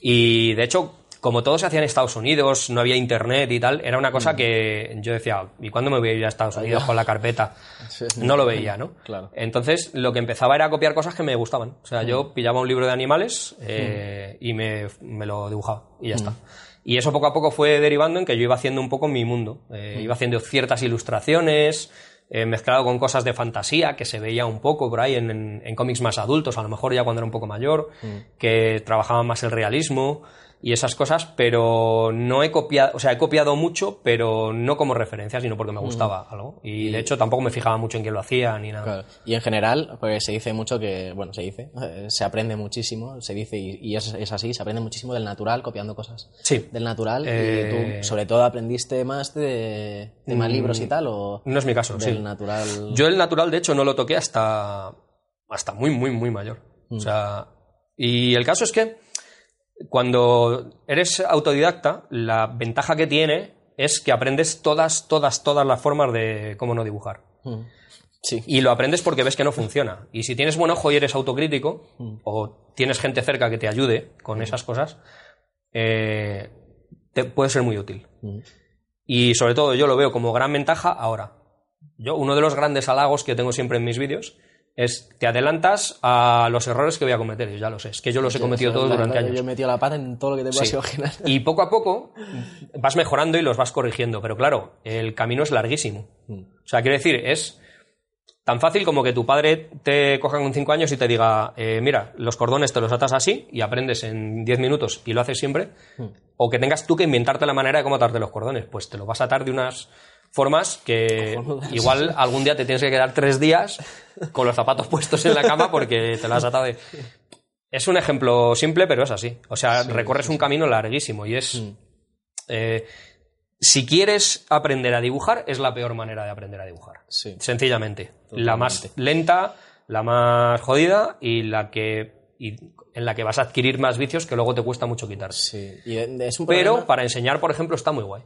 y de hecho, como todo se hacía en Estados Unidos, no había internet y tal, era una cosa que yo decía, ¿y cuándo me voy a ir a Estados Unidos con la carpeta? No lo veía, ¿no? Claro. Entonces, lo que empezaba era copiar cosas que me gustaban. O sea, yo pillaba un libro de animales eh, y me, me lo dibujaba y ya está. Y eso poco a poco fue derivando en que yo iba haciendo un poco mi mundo. Eh, Iba haciendo ciertas ilustraciones, eh, mezclado con cosas de fantasía que se veía un poco por ahí en, en- en cómics más adultos, a lo mejor ya cuando era un poco mayor, que trabajaban más el realismo. Y esas cosas, pero no he copiado, o sea, he copiado mucho, pero no como referencia, sino porque me gustaba algo. Y de hecho tampoco me fijaba mucho en quién lo hacía ni nada. Claro. Y en general, pues se dice mucho que, bueno, se dice, eh, se aprende muchísimo, se dice, y, y es, es así, se aprende muchísimo del natural copiando cosas. Sí. Del natural, Eh, y tú, sobre todo, aprendiste más de, de más libros y tal, o No es mi caso, del sí. natural. Yo el natural, de hecho, no lo toqué hasta, hasta muy, muy, muy mayor. O sea, y el caso es que cuando eres autodidacta, la ventaja que tiene es que aprendes todas, todas, todas las formas de cómo no dibujar. Mm. Sí. Y lo aprendes porque ves que no funciona. Y si tienes buen ojo y eres autocrítico, o tienes gente cerca que te ayude con esas cosas, eh, te puede ser muy útil. Mm. Y sobre todo yo lo veo como gran ventaja ahora. Yo, uno de los grandes halagos que tengo siempre en mis vídeos es te adelantas a los errores que voy a cometer. Yo ya lo sé, es que yo los he cometido todos durante claro, años. Yo he metido la pata en todo lo que te puedas Sí. imaginar. Y poco a poco vas mejorando y los vas corrigiendo. Pero claro, el camino es larguísimo. Mm. O sea, quiero decir, es tan fácil como que tu padre te coja con 5 años y te diga, eh, mira, los cordones te los atas así y aprendes en 10 minutos y lo haces siempre. Mm. O que tengas tú que inventarte la manera de cómo atarte los cordones. Pues te lo vas a atar de unas formas que Cojonudas. igual algún día te tienes que quedar tres días con los zapatos puestos en la cama porque te las has atado de... Es un ejemplo simple, pero es así. O sea, recorres un camino larguísimo y es... Mm. eh, si quieres aprender a dibujar, es la peor manera de aprender a dibujar. Sí. Sencillamente. La más lenta, la más jodida y la que... y en la que vas a adquirir más vicios que luego te cuesta mucho quitar. Sí. Y de- de- es un Pero para enseñar, por ejemplo, está muy guay.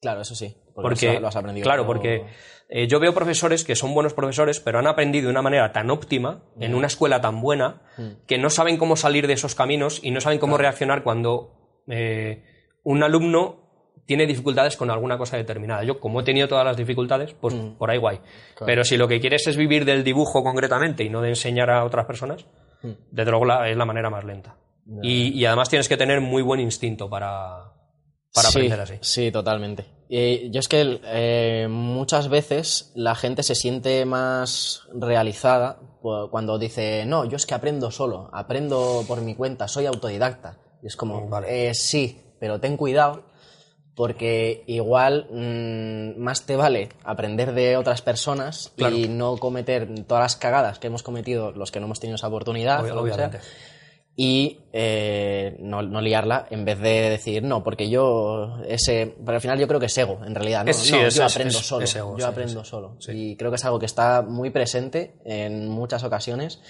Claro, eso sí. Porque, Porque, lo has aprendido. claro, porque eh, yo veo profesores que son buenos profesores, pero han aprendido de una manera tan óptima, en una escuela tan buena, que no saben cómo salir de esos caminos y no saben cómo reaccionar cuando eh, un alumno tiene dificultades con alguna cosa determinada. Yo, como he tenido todas las dificultades, pues por ahí guay. Pero si lo que quieres es vivir del dibujo concretamente y no de enseñar a otras personas, desde luego la- es la manera más lenta. Y, y además tienes que tener muy buen instinto para, para sí, aprender así. Sí, totalmente. Y yo es que eh, muchas veces la gente se siente más realizada cuando dice, no, yo es que aprendo solo, aprendo por mi cuenta, soy autodidacta. Y es como, Vale. eh, sí, pero ten cuidado porque igual mm, más te vale aprender de otras personas Claro. y no cometer todas las cagadas que hemos cometido los que no hemos tenido esa oportunidad. Sea obviamente. Y eh, no, no liarla en vez de decir no, porque yo ese, pero al final yo creo que es ego, en realidad, ¿no? Es- sí, No, es- yo aprendo es- solo, ego, yo sí, aprendo solo sí. y creo que es algo que está muy presente en muchas ocasiones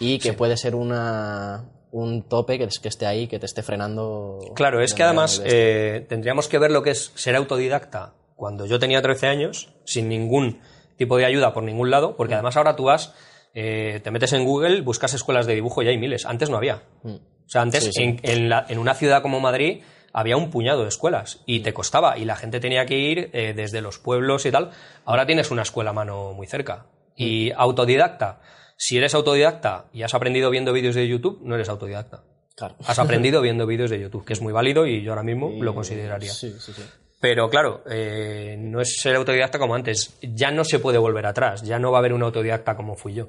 y que puede ser una un tope que, es- que esté ahí, que te esté frenando. Claro, es que además eh, tendríamos que ver lo que es ser autodidacta cuando yo tenía 13 años, sin ningún tipo de ayuda por ningún lado, porque además ahora tú vas, eh, te metes en Google, buscas escuelas de dibujo y hay miles. Antes no había. O sea, antes Sí, sí. En, en la- en una ciudad como Madrid había un puñado de escuelas y te costaba y la gente tenía que ir eh, desde los pueblos y tal. Ahora tienes una escuela a mano muy cerca. Y autodidacta, si eres autodidacta y has aprendido viendo vídeos de YouTube, no eres autodidacta. Claro. Has aprendido viendo vídeos de YouTube, que es muy válido y yo ahora mismo lo consideraría. Sí, sí, sí. Pero claro, eh, no es ser autodidacta como antes. Ya no se puede volver atrás. Ya no va a haber un autodidacta como fui yo.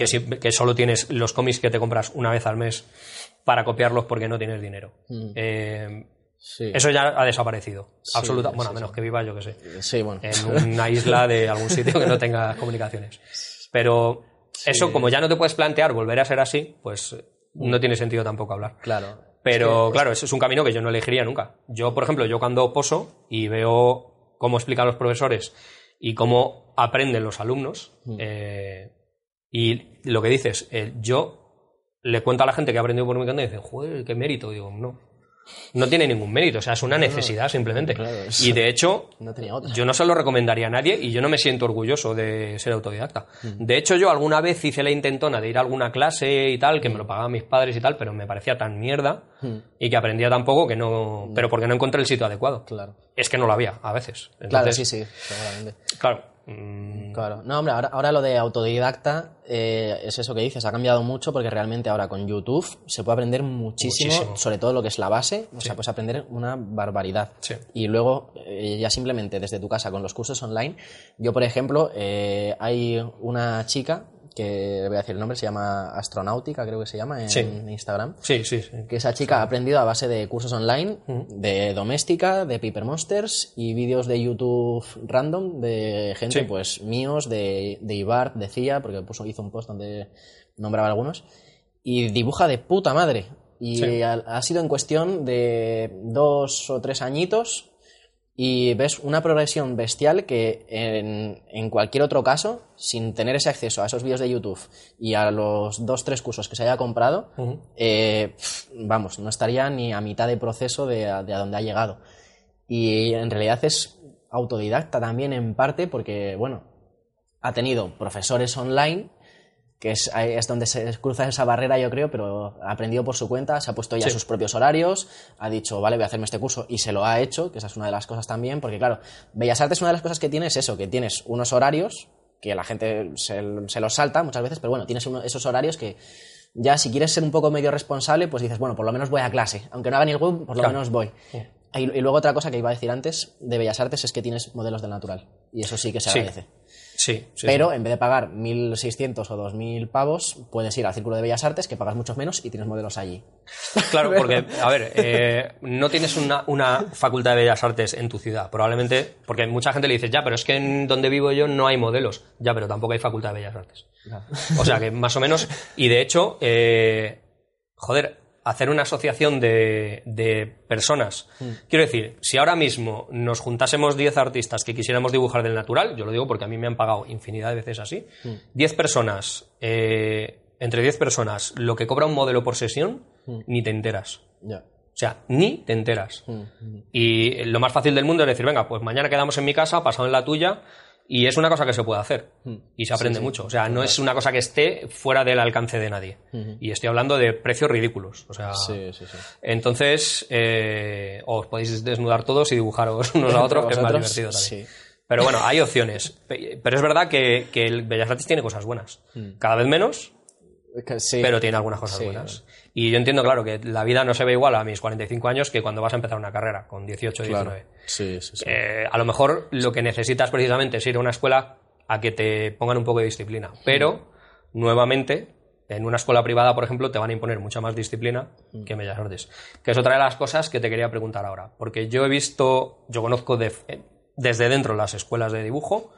Que, si- que solo tienes los cómics que te compras una vez al mes para copiarlos porque no tienes dinero. Eh, Sí, eso ya ha desaparecido. Absoluta. Bueno, a menos que viva, yo que sé, sí bueno. en una isla de algún sitio que no tenga comunicaciones. Pero eso, como ya no te puedes plantear volver a ser así, pues no tiene sentido tampoco hablar. Claro. Pero claro, ese es un camino que yo no elegiría nunca. Yo, por ejemplo, yo cuando poso y veo cómo explican los profesores y cómo aprenden los alumnos, eh, y lo que dices, eh, yo le cuento a la gente que ha aprendido por mi cuenta y dicen, joder, qué mérito. Digo, no. No tiene ningún mérito, o sea, es una necesidad simplemente. claro, Y de hecho, No tenía otra. yo no se lo recomendaría a nadie y yo no me siento orgulloso de ser autodidacta. Mm. De hecho, yo alguna vez hice la intentona de ir a alguna clase y tal, que me lo pagaban mis padres y tal, pero me parecía tan mierda y que aprendía tan poco que no. Pero porque no encontré el sitio adecuado. Mm. Claro. Es que no lo había a veces. Claro, sí, sí, seguramente. Claro. Mm, Claro. No, hombre, ahora, ahora lo de autodidacta eh, es eso que dices, ha cambiado mucho porque realmente ahora con YouTube se puede aprender muchísimo, Muchísimo. sobre todo lo que es la base, o sea, puedes aprender una barbaridad. Sí. Y luego, eh, ya simplemente desde tu casa con los cursos online, yo, por ejemplo, eh, hay una chica que voy a decir el nombre, se llama Astronáutica, creo que se llama, en Sí. Instagram. Sí, sí, sí. Que esa chica ha aprendido a base de cursos online, de doméstica, de Paper Monsters y vídeos de YouTube random de gente, Sí. pues míos, de, de Ibar, de Cia, porque puso, hizo un post donde nombraba algunos, y dibuja de puta madre. Y Sí. ha, ha sido en cuestión de dos o tres añitos y ves una progresión bestial que en, en cualquier otro caso, sin tener ese acceso a esos vídeos de YouTube y a los dos, tres cursos que se haya comprado, eh, vamos, no estaría ni a mitad de proceso de a, de a donde ha llegado. Y en realidad es autodidacta también en parte porque, bueno, ha tenido profesores online, que es, es donde se cruza esa barrera, yo creo, pero ha aprendido por su cuenta, se ha puesto ya Sí. sus propios horarios, ha dicho, vale, voy a hacerme este curso, y se lo ha hecho, que esa es una de las cosas también, porque claro, Bellas Artes, una de las cosas que tiene es eso, que tienes unos horarios que la gente se, se los salta muchas veces, pero bueno, tienes uno- esos horarios que ya si quieres ser un poco medio responsable, pues dices, bueno, por lo menos voy a clase, aunque no haga ni el web, por lo Claro. menos voy. Y, y luego otra cosa que iba a decir antes de Bellas Artes es que tienes modelos del natural, y eso sí que se agradece. Sí, sí, Pero en vez de pagar 1.600 o 2.000 pavos, puedes ir al Círculo de Bellas Artes, que pagas muchos menos y tienes modelos allí. Claro, porque, a ver, eh, no tienes una, una facultad de bellas artes en tu ciudad. Probablemente, porque mucha gente le dice, ya, pero es que en donde vivo yo no hay modelos. Ya, pero tampoco hay facultad de bellas artes. O sea que más o menos. Y de hecho, eh, joder, hacer una asociación de, de personas. Quiero decir, si ahora mismo nos juntásemos 10 artistas que quisiéramos dibujar del natural, yo lo digo porque a mí me han pagado infinidad de veces así, 10 personas, eh, entre 10 personas, lo que cobra un modelo por sesión, ni te enteras. Ya. O sea, ni te enteras. Y lo más fácil del mundo es decir, venga, pues mañana quedamos en mi casa, pasado en la tuya, y es una cosa que se puede hacer. Y se aprende mucho. O sea, no es una cosa que esté fuera del alcance de nadie. Y estoy hablando de precios ridículos. O sea, Sí, sí, sí. entonces, eh, os podéis desnudar todos y dibujaros unos a otros, que es más divertido también. Pero bueno, hay opciones. Pe- Pero es verdad que, que el Bellas Artes tiene cosas buenas. Mm. Cada vez menos, sí. pero tiene algunas cosas buenas. Y yo entiendo, claro, que la vida no se ve igual a mis 45 años que cuando vas a empezar una carrera, con 18, 19. Claro. Sí, sí, sí. Eh, a lo mejor lo que necesitas precisamente es ir a una escuela a que te pongan un poco de disciplina. Pero, nuevamente, en una escuela privada, por ejemplo, te van a imponer mucha más disciplina que en Bellas Artes. Que es otra de las cosas que te quería preguntar ahora. Porque yo he visto, yo conozco de- eh, desde dentro las escuelas de dibujo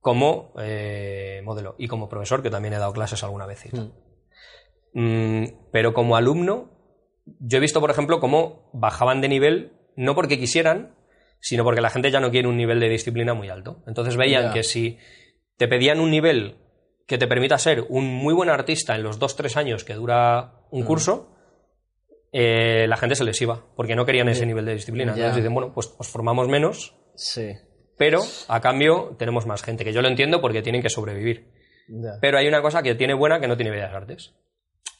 como eh, modelo y como profesor, que también he dado clases alguna vez. y tal. Mm, pero como alumno, yo he visto, por ejemplo, cómo bajaban de nivel, no porque quisieran, sino porque la gente ya no quiere un nivel de disciplina muy alto. Entonces veían que si te pedían un nivel que te permita ser un muy buen artista en los dos, tres años que dura un curso, eh, la gente se les iba, porque no querían ese nivel de disciplina. Entonces dicen, bueno, pues os formamos menos, Sí. pero a cambio tenemos más gente, que yo lo entiendo porque tienen que sobrevivir. Pero hay una cosa que tiene buena que no tiene Bellas Artes.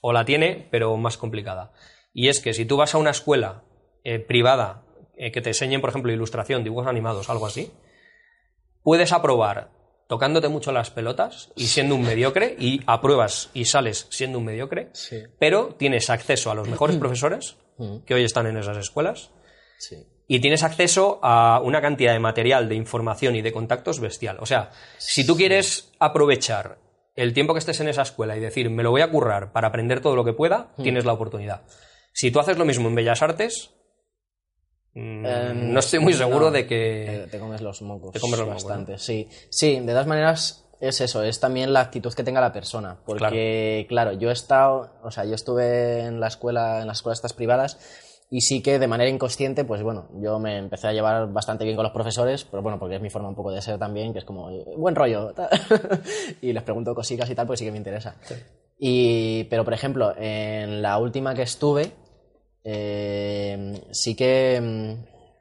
O la tiene, pero más complicada. Y es que si tú vas a una escuela eh, privada eh, que te enseñen, por ejemplo, ilustración, dibujos animados, algo así, puedes aprobar tocándote mucho las pelotas y siendo un mediocre, y apruebas y sales siendo un mediocre, Sí. pero tienes acceso a los mejores profesores que hoy están en esas escuelas Sí. y tienes acceso a una cantidad de material, de información y de contactos bestial. O sea, si tú quieres aprovechar el tiempo que estés en esa escuela y decir, me lo voy a currar para aprender todo lo que pueda, tienes la oportunidad. Si tú haces lo mismo en Bellas Artes, mm, Em, no estoy muy seguro no, de que... te comes los mocos. Te comes los mocos, bastante. Sí. Sí, de todas maneras es eso, es también la actitud que tenga la persona. Porque, claro, yo he estado, o sea, yo estuve en la escuela, en las escuelas estas privadas, y sí que de manera inconsciente, pues bueno, yo me empecé a llevar bastante bien con los profesores, pero bueno, porque es mi forma un poco de ser también, que es como, eh, buen rollo, y les pregunto cositas y tal, pues sí que me interesa. Y, pero, por ejemplo, en la última que estuve, eh, sí que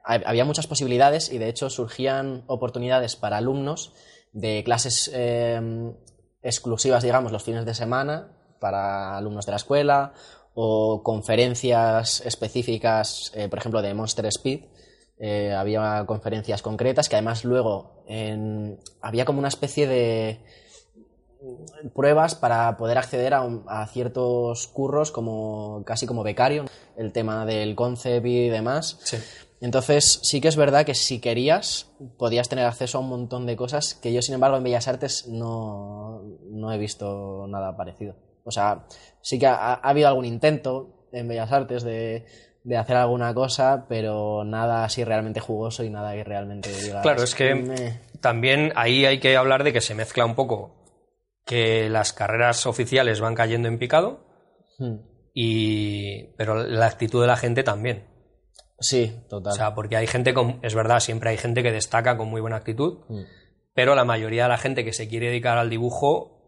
hab- había muchas posibilidades y de hecho surgían oportunidades para alumnos de clases eh, exclusivas, digamos, los fines de semana para alumnos de la escuela o conferencias específicas, eh, por ejemplo, de Monster Speed. Eh, había conferencias concretas que además luego en- había como una especie de pruebas para poder acceder a, un- a ciertos curros como casi como becario, el tema del concept y demás. Sí. Entonces, sí que es verdad que si querías, podías tener acceso a un montón de cosas que yo, sin embargo, en Bellas Artes no, no he visto nada parecido. O sea, sí que ha, ha habido algún intento en Bellas Artes de, de hacer alguna cosa, pero nada así realmente jugoso y nada que realmente digas, Claro, es que "Me". también ahí hay que hablar de que se mezcla un poco que las carreras oficiales van cayendo en picado, Hmm. y pero la actitud de la gente también. Sí, total. O sea, porque hay gente con, es verdad, siempre hay gente que destaca con muy buena actitud, Mm. pero la mayoría de la gente que se quiere dedicar al dibujo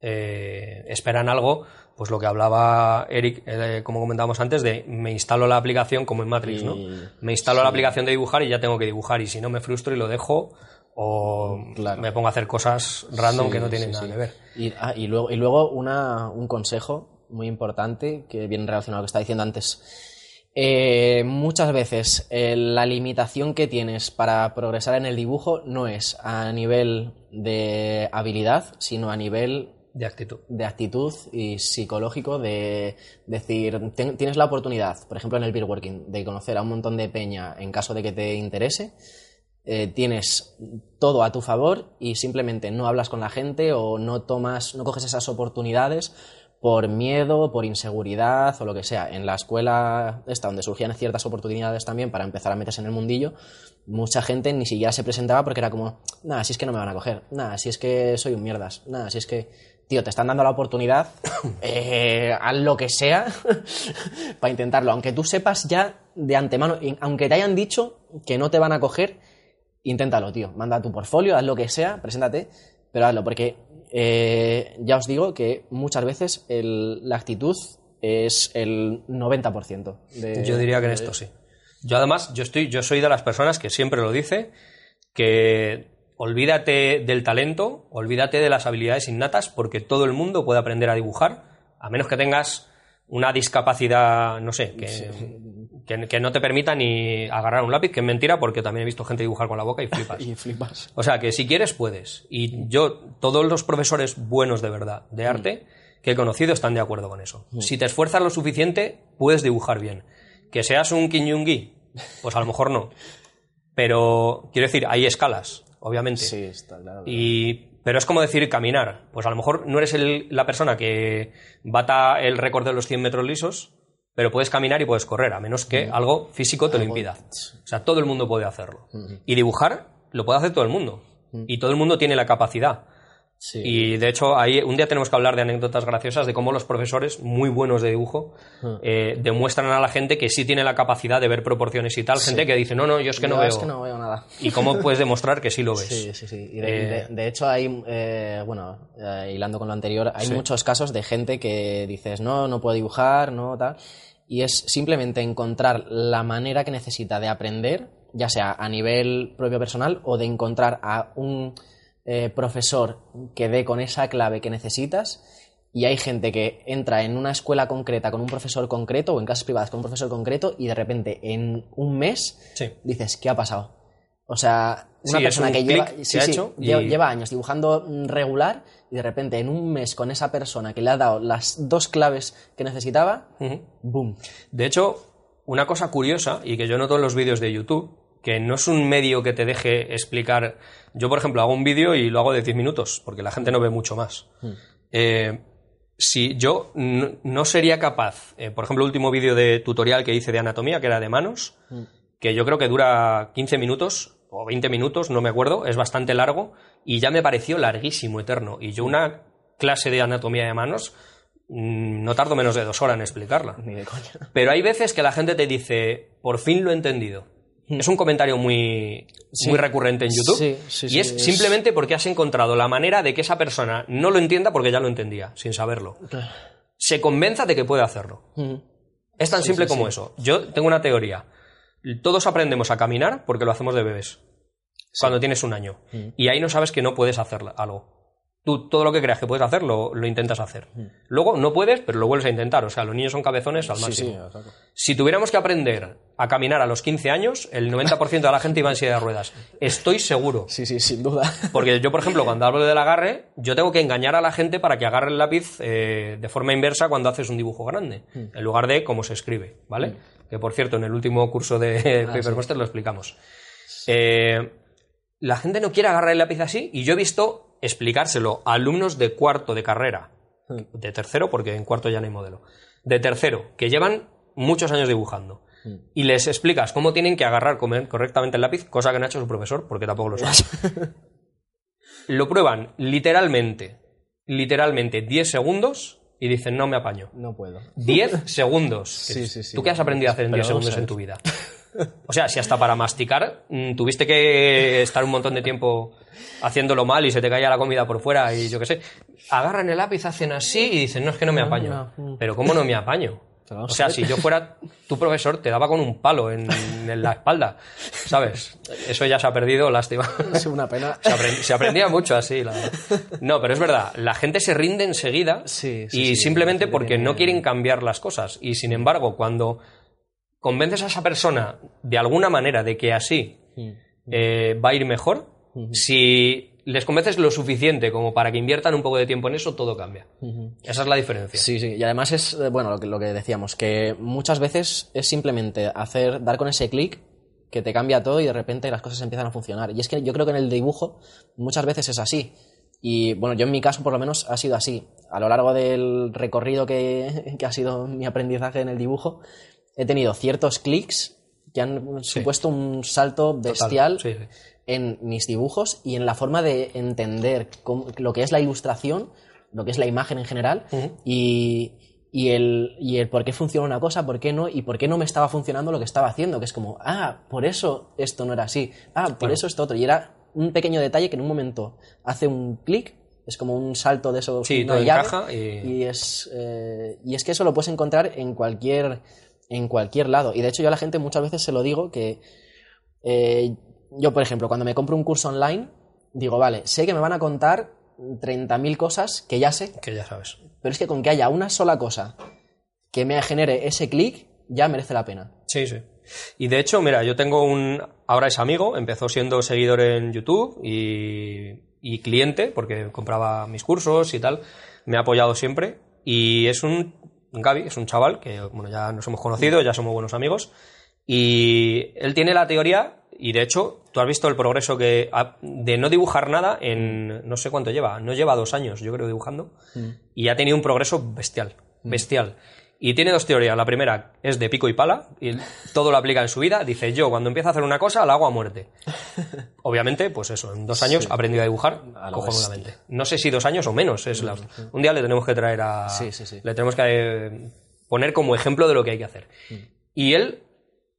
eh, esperan algo, pues lo que hablaba Eric, eh, como comentábamos antes, de me instalo la aplicación como en Matrix, ¿no? Me instalo la aplicación de dibujar y ya tengo que dibujar, y si no me frustro y lo dejo, o Claro. me pongo a hacer cosas random Sí, que no tienen sí, nada que ver. Y, ah, y luego, y luego una, un consejo muy importante que viene relacionado a lo que estaba diciendo antes. Eh, muchas veces eh, la limitación que tienes para progresar en el dibujo no es a nivel de habilidad, sino a nivel De actitud. de actitud y psicológico de decir, tienes la oportunidad, por ejemplo en el beer working, de conocer a un montón de peña en caso de que te interese, eh, tienes todo a tu favor y simplemente no hablas con la gente o no tomas, no coges esas oportunidades por miedo, por inseguridad o lo que sea. En la escuela esta, donde surgían ciertas oportunidades también para empezar a meterse en el mundillo, mucha gente ni siquiera se presentaba porque era como, nada, si es que no me van a coger, nada, si es que soy un mierdas, nada, si es que, tío, te están dando la oportunidad, eh, haz lo que sea para intentarlo. Aunque tú sepas ya de antemano, aunque te hayan dicho que no te van a coger, inténtalo, tío. Manda tu portfolio, haz lo que sea, preséntate, pero hazlo, porque eh, ya os digo que muchas veces el- la actitud es el 90%. De, Yo diría que en esto sí. Yo además, yo estoy, yo soy de las personas que siempre lo dice, que olvídate del talento, olvídate de las habilidades innatas, porque todo el mundo puede aprender a dibujar, a menos que tengas una discapacidad, no sé, que, que, que no te permita ni agarrar un lápiz, que es mentira, porque también he visto gente dibujar con la boca y flipas. Y flipas. O sea, que si quieres, puedes. Y yo, todos los profesores buenos de verdad de arte que he conocido están de acuerdo con eso. Si te esfuerzas lo suficiente, puedes dibujar bien. Que seas un Kinyungi, pues a lo mejor no. Pero, quiero decir, hay escalas, obviamente. Sí, está claro. Y, pero es como decir caminar. Pues a lo mejor no eres el- la persona que bata el récord de los 100 metros lisos, pero puedes caminar y puedes correr, a menos que algo físico te lo impida. O sea, todo el mundo puede hacerlo. Y dibujar lo puede hacer todo el mundo. Y todo el mundo tiene la capacidad. Sí. Y de hecho, ahí un día tenemos que hablar de anécdotas graciosas de cómo los profesores muy buenos de dibujo eh, demuestran a la gente que sí tiene la capacidad de ver proporciones y tal. Gente que dice, no, no, yo es que no Yo veo. es que no veo nada. Y cómo puedes demostrar que sí lo ves. Sí, sí, sí. Y de, Eh, de- de hecho hay, eh, bueno, hilando con lo anterior, hay Sí. muchos casos de gente que dices, no, no puedo dibujar, no, tal. Y es simplemente encontrar la manera que necesita de aprender, ya sea a nivel propio personal o de encontrar a un eh, profesor que dé con esa clave que necesitas. Y hay gente que entra en una escuela concreta con un profesor concreto o en clases privadas con un profesor concreto y de repente en un mes Sí. dices, ¿qué ha pasado? O sea, una Sí, persona un que lleva, que ha hecho y- lleva años dibujando regular y de repente en un mes con esa persona que le ha dado las dos claves que necesitaba. ¡boom! De hecho, una cosa curiosa, y que yo noto en los vídeos de YouTube, que no es un medio que te deje explicar. Yo, por ejemplo, hago un vídeo y lo hago de 10 minutos, porque la gente no ve mucho más. Eh, si yo no, sería capaz, eh, por ejemplo, el último vídeo de tutorial que hice de anatomía, que era de manos, que yo creo que dura 15 minutos o 20 minutos, no me acuerdo, es bastante largo, y ya me pareció larguísimo, eterno. Y yo una clase de anatomía de manos mm, no tardo menos de dos horas en explicarla. Ni de coña. Pero hay veces que la gente te dice, por fin lo he entendido. Es un comentario muy, muy recurrente en YouTube. Sí, sí, y es, simplemente porque has encontrado la manera de que esa persona no lo entienda porque ya lo entendía, sin saberlo. Se convenza de que puede hacerlo. Es tan simple como eso. Yo tengo una teoría. Todos aprendemos a caminar porque lo hacemos de bebés. Cuando tienes un año. Y ahí no sabes que no puedes hacer algo. Tú todo lo que creas que puedes hacer lo, lo intentas hacer. Luego no puedes, pero lo vuelves a intentar. O sea, los niños son cabezones al máximo. sí. Si tuviéramos que aprender a caminar a los 15 años, el 90% de la gente iba en silla de ruedas. Estoy seguro. Sí, sí, sin duda. Porque yo, por ejemplo, cuando hablo del agarre, yo tengo que engañar a la gente para que agarre el lápiz eh, de forma inversa cuando haces un dibujo grande, en lugar de cómo se escribe, ¿vale? Que, por cierto, en el último curso de Paper Monster lo explicamos. Eh, la gente no quiere agarrar el lápiz así y yo he visto explicárselo a alumnos de cuarto de carrera, de tercero, porque en cuarto ya no hay modelo, de tercero, que llevan muchos años dibujando. Y les explicas cómo tienen que agarrar correctamente el lápiz, cosa que no ha hecho su profesor, porque tampoco lo sabe. lo prueban literalmente, literalmente 10 segundos y dicen, no me apaño. No puedo. 10 segundos. Sí, sí, sí. ¿Tú qué has aprendido a hacer en Pero 10 vamos segundos en tu vida? O sea, si hasta para masticar mm, tuviste que estar un montón de tiempo haciéndolo mal y se te caía la comida por fuera y yo qué sé. Agarran el lápiz, hacen así y dicen, no, es que no me apaño. no. Pero ¿cómo no me apaño? O sea, si yo fuera tu profesor, te daba con un palo en, en la espalda, ¿sabes? Eso ya se ha perdido, lástima. Es una pena. Se, aprend- se aprendía mucho así, la verdad. No, pero es verdad, la gente se rinde enseguida Sí, sí, y sí, simplemente porque no quieren cambiar las cosas. Y sin embargo, cuando convences a esa persona de alguna manera de que así eh, va a ir mejor, si les convences lo suficiente como para que inviertan un poco de tiempo en eso, todo cambia. Esa es la diferencia. Sí, sí, y además es, eh, bueno, lo que, lo que decíamos, que muchas veces es simplemente hacer, dar con ese clic que te cambia todo y de repente las cosas empiezan a funcionar. Y es que yo creo que en el dibujo muchas veces es así. Y bueno, yo en mi caso por lo menos ha sido así. A lo largo del recorrido que, que ha sido mi aprendizaje en el dibujo, he tenido ciertos clics que han supuesto un salto Total. bestial Sí, sí. en mis dibujos y en la forma de entender cómo- lo que es la ilustración, lo que es la imagen en general y, y el, y el por qué funciona una cosa, por qué no, y por qué no me estaba funcionando lo que estaba haciendo, que es como, ah, por eso esto no era así, ah, por eso esto otro. Y era un pequeño detalle que en un momento hace un clic, es como un salto de eso, Sí, llave, encaja y- es, eh, y es que eso lo puedes encontrar en cualquier, en cualquier lado. Y de hecho yo a la gente muchas veces se lo digo que eh, yo, por ejemplo, cuando me compro un curso online, digo, vale, sé que me van a contar 30.000 cosas que ya sé, Que ya sabes. pero es que con que haya una sola cosa que me genere ese clic, ya merece la pena. Sí, sí. Y de hecho, mira, yo tengo un. Ahora es amigo, empezó siendo seguidor en YouTube y, y cliente, porque compraba mis cursos y tal. Me ha apoyado siempre. Y es un. Gaby, es un chaval que, bueno, ya nos hemos conocido, ya somos buenos amigos. Y él tiene la teoría, y de hecho, tú has visto el progreso que. ha- de no dibujar nada en. No sé cuánto lleva, no lleva dos años, yo creo, dibujando. Y ha tenido un progreso bestial, bestial. Y tiene dos teorías. La primera es de pico y pala, y todo lo aplica en su vida. Dice, yo cuando empiezo a hacer una cosa, la hago a muerte. Obviamente, pues eso, en dos años ha aprendido a dibujar A cojonudamente. No sé si dos años o menos. Es la... Un día le tenemos que traer a... Sí, sí, sí. Le tenemos que eh, poner como ejemplo de lo que hay que hacer. Y él,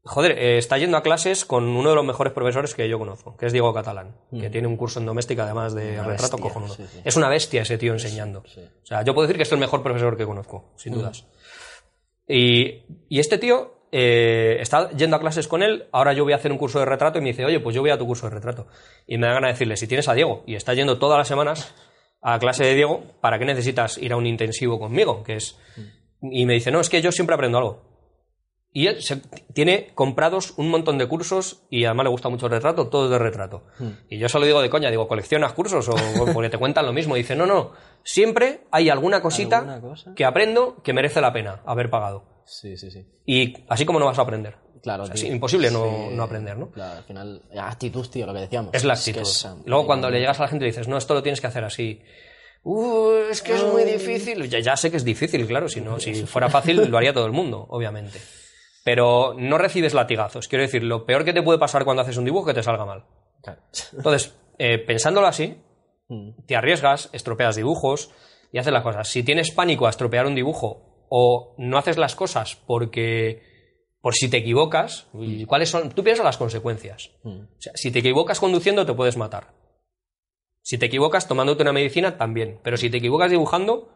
joder, eh, está yendo a clases con uno de los mejores profesores que yo conozco, que es Diego Catalán, que tiene un curso en doméstica además de retrato bestia, cojonudo. sí, sí. Es una bestia ese tío enseñando. O sea, yo puedo decir que es el mejor profesor que conozco, sin dudas. Y, este tío eh, está yendo a clases con él, ahora yo voy a hacer un curso de retrato y me dice, oye, pues yo voy a tu curso de retrato. Y me da ganas de decirle, si tienes a Diego y está yendo todas las semanas a clase de Diego, ¿para qué necesitas ir a un intensivo conmigo? Que es... Y me dice, no, es que yo siempre aprendo algo. Y él se- tiene comprados un montón de cursos y además le gusta mucho el retrato, todo es de retrato. Y yo se lo digo de coña, digo, ¿coleccionas cursos o porque te cuentan lo mismo? Y dice, no, no, siempre hay alguna cosita ¿Alguna cosa? que aprendo que merece la pena haber pagado. Sí, sí, sí. Y así como no vas a aprender. Claro, O sea, tío. es imposible no, Sí. no aprender, ¿no? Claro, al final, actitud, tío, lo que decíamos. Es la actitud. es, Luego cuando le llegas a la gente y dices, no, esto lo tienes que hacer así. Uh, es que es muy difícil. Ya, ya sé que es difícil, claro. Si, no, si fuera fácil, lo haría todo el mundo, obviamente. Pero no recibes latigazos. Quiero decir, lo peor que te puede pasar cuando haces un dibujo es que te salga mal. Claro. Entonces, eh, pensándolo así, Mm. te arriesgas, estropeas dibujos y haces las cosas. Si tienes pánico a estropear un dibujo o no haces las cosas porque por si te equivocas, ¿y ¿cuáles son? Tú piensas las consecuencias. Mm. O sea, si te equivocas conduciendo te puedes matar. Si te equivocas tomándote una medicina también, pero si te equivocas dibujando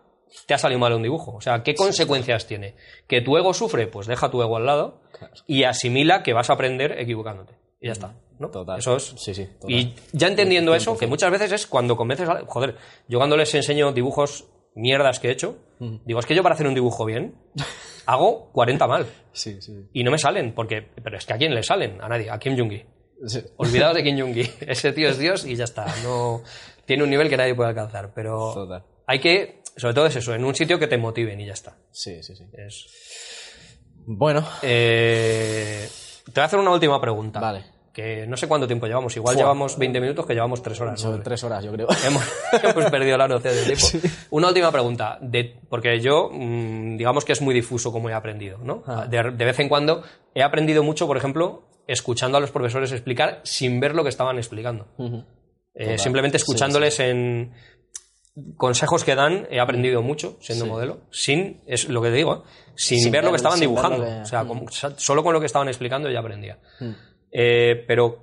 te ha salido mal un dibujo. O sea, ¿qué consecuencias tiene? ¿Que tu ego sufre? Pues deja tu ego al lado Claro. y asimila que vas a aprender equivocándote. Y ya está. ¿no? Total. Eso es. Sí, sí, total. Y ya entendiendo eso, que muchas veces es cuando convences a... Joder, yo cuando les enseño dibujos mierdas que he hecho, digo, es que yo para hacer un dibujo bien, hago 40 mal. Sí, sí. Y no me salen, porque... Pero es que ¿a quién le salen? A nadie, a Kim Jong-gi. Sí. Olvidaos de Kim Jong-gi. Ese tío es Dios y ya está. No tiene un nivel que nadie puede alcanzar. Pero Total. hay que, sobre todo es eso, en un sitio que te motiven y ya está. Sí, sí, sí. Es- Bueno, Eh, te voy a hacer una última pregunta. Vale. Que no sé cuánto tiempo llevamos. Igual Fua. llevamos 20 minutos, que llevamos 3 horas. son tres horas, yo creo. hemos, hemos perdido la noción del tiempo. Una última pregunta, de, porque yo, mm, digamos que es muy difuso como he aprendido, ¿no? Ah. De, de vez en cuando he aprendido mucho, por ejemplo, escuchando a los profesores explicar sin ver lo que estaban explicando. Eh, simplemente Sí, escuchándoles en consejos que dan, he aprendido mucho siendo Sí. modelo, sin, es lo que te digo, ¿eh? sin, Sin ver lo que estaban dibujando. que- O sea, Mm. como- solo con lo que estaban explicando ya aprendía. Mm. Eh, pero,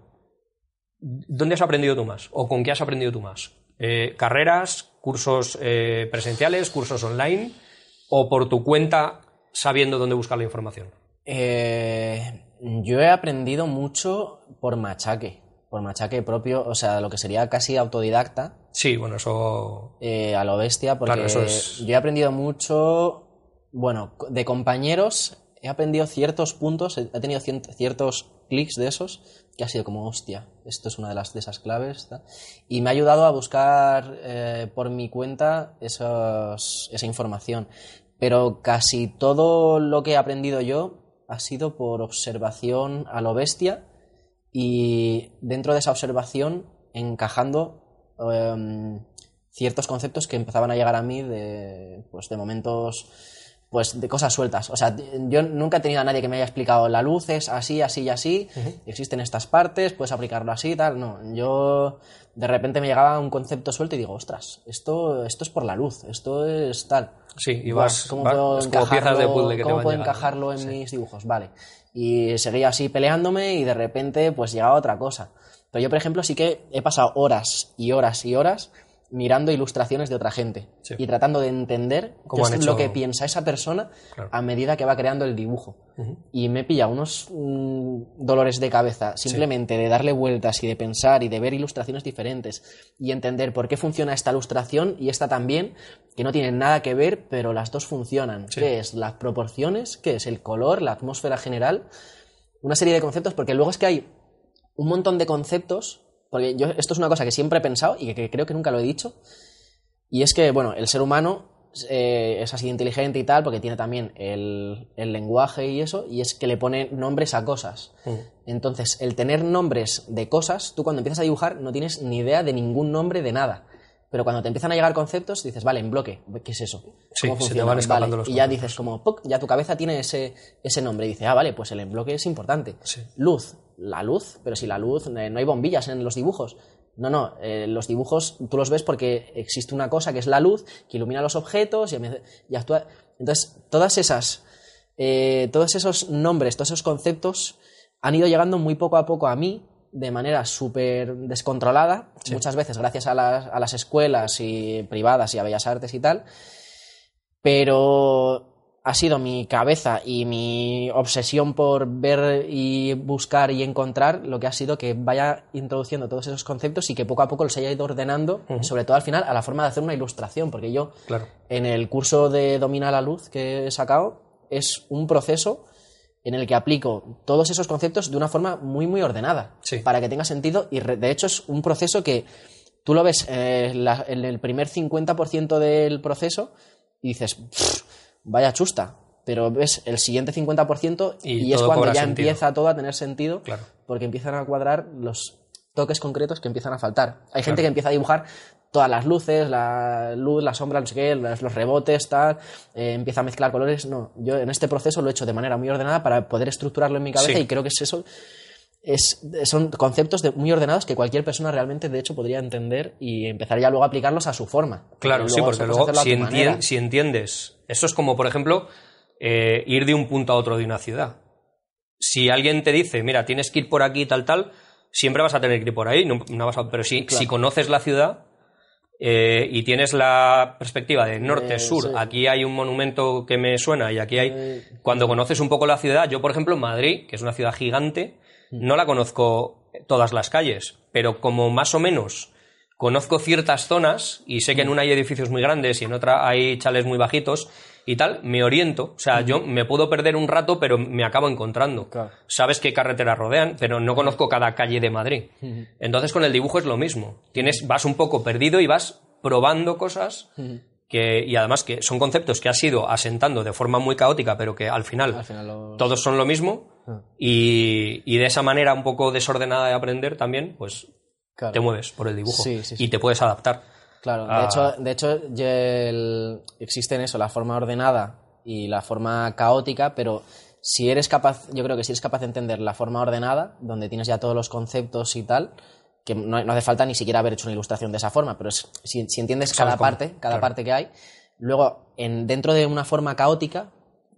¿dónde has aprendido tú más? ¿O con qué has aprendido tú más? Eh, ¿Carreras, cursos eh, presenciales, cursos online? ¿O por tu cuenta sabiendo dónde buscar la información? Yo he aprendido mucho por machaque, por machaque propio, o sea, lo que sería casi autodidacta, Sí, bueno, eso... eh, a lo bestia, porque Claro, eso es- yo he aprendido mucho, bueno, de compañeros he aprendido ciertos puntos, he tenido ciertos clics de esos, que ha sido como, hostia, esto es una de, las, de esas claves, y me ha ayudado a buscar eh, por mi cuenta esos- esa información. Pero casi todo lo que he aprendido yo ha sido por observación a lo bestia y dentro de esa observación encajando em, ciertos conceptos que empezaban a llegar a mí de, pues, de momentos pues de cosas sueltas. O sea, yo nunca he tenido a nadie que me haya explicado la luz es así, así y así, existen estas partes, puedes aplicarlo así y tal. No, yo de repente me llegaba un concepto suelto y digo, ostras, esto, esto es por la luz, esto es tal. Sí, y vas... ¿Cómo vas- puedo de encajarlo- puzzle que te cómo puedo encajarlo en mis dibujos? Vale. Y seguía así peleándome y de repente pues llegaba otra cosa. Pero yo, por ejemplo, sí que he pasado horas y horas y horas mirando ilustraciones de otra gente Sí. y tratando de entender qué Cómo es lo que piensa esa persona Claro. a medida que va creando el dibujo. Y me pilla unos mm, dolores de cabeza simplemente de darle vueltas y de pensar y de ver ilustraciones diferentes y entender por qué funciona esta ilustración y esta también, que no tienen nada que ver, pero las dos funcionan. Sí. ¿Qué es? Las proporciones, ¿qué es? El color, la atmósfera general, una serie de conceptos, porque luego es que hay un montón de conceptos, porque yo esto es una cosa que siempre he pensado y que, que creo que nunca lo he dicho, y es que, bueno, el ser humano eh, es así de inteligente y tal, porque tiene también el, el lenguaje y eso, y es que le pone nombres a cosas. Mm. Entonces, el tener nombres de cosas, tú cuando empiezas a dibujar no tienes ni idea de ningún nombre de nada. Pero cuando te empiezan a llegar conceptos, dices, vale, en bloque, ¿qué es eso? Sí, ¿Cómo se te funciona? van escapando Vale, los Y ya dices, como, ¡puc! ya tu cabeza tiene ese, ese nombre. Y dice, ah, vale, pues el enbloque es importante. Sí. Luz, la luz, pero si la luz, eh, no hay bombillas en los dibujos. No, no, eh, los dibujos tú los ves porque existe una cosa que es la luz, que ilumina los objetos y, actúa. Entonces, todas esas, eh, todos esos nombres, todos esos conceptos han ido llegando muy poco a poco a mí de manera súper descontrolada, muchas veces gracias a las, a las escuelas y privadas y a Bellas Artes y tal, pero ha sido mi cabeza y mi obsesión por ver y buscar y encontrar lo que ha sido que vaya introduciendo todos esos conceptos y que poco a poco los haya ido ordenando, sobre todo al final a la forma de hacer una ilustración, porque yo Claro. en el curso de Domina la Luz que he sacado es un proceso en el que aplico todos esos conceptos de una forma muy muy ordenada Sí. para que tenga sentido y de hecho es un proceso que tú lo ves eh, la- en el primer 50% del proceso y dices "Pff, vaya chusta pero ves el siguiente 50% Y y, es cuando ya sentido. empieza todo a tener sentido Claro. porque empiezan a cuadrar los toques concretos que empiezan a faltar. Hay gente que empieza a dibujar todas las luces, la luz, la sombra, no sé qué, los, los rebotes, tal, eh, empieza a mezclar colores. No, yo en este proceso lo he hecho de manera muy ordenada para poder estructurarlo en mi cabeza Sí. y creo que es eso. Es, son conceptos de- muy ordenados que cualquier persona realmente, de hecho, podría entender y empezar ya luego a aplicarlos a su forma. Claro, sí, porque luego si, entien- entiendes, eso es como, por ejemplo, eh, ir de un punto a otro de una ciudad. Si alguien te dice, mira, tienes que ir por aquí, tal, tal, siempre vas a tener que ir por ahí, no, no vas a- pero si, Claro. si conoces la ciudad eh, y tienes la perspectiva de norte, Eh, sur, sí. aquí hay un monumento que me suena y aquí hay... Eh, Cuando conoces un poco la ciudad, yo, por ejemplo, Madrid, que es una ciudad gigante, no la conozco todas las calles, pero como más o menos conozco ciertas zonas y sé que en una hay edificios muy grandes y en otra hay chales muy bajitos y tal, me oriento. O sea, yo me puedo perder un rato, pero me acabo encontrando. Claro. Sabes qué carreteras rodean, pero no conozco cada calle de Madrid. Entonces con el dibujo es lo mismo. Tienes, vas un poco perdido y vas probando cosas que, y además que son conceptos que has ido asentando de forma muy caótica, pero que al final, Al final los- todos son lo mismo. Y, y de esa manera un poco desordenada de aprender también, pues Claro. te mueves por el dibujo Sí, sí, sí. y te puedes adaptar. Claro, de Ah. hecho, de hecho el- existen eso, la forma ordenada y la forma caótica, pero si eres capaz, yo creo que si eres capaz de entender la forma ordenada, donde tienes ya todos los conceptos y tal, que no, no hace falta ni siquiera haber hecho una ilustración de esa forma, pero es- si, si entiendes cada cómo, parte, cada claro. parte que hay, luego en, dentro de una forma caótica,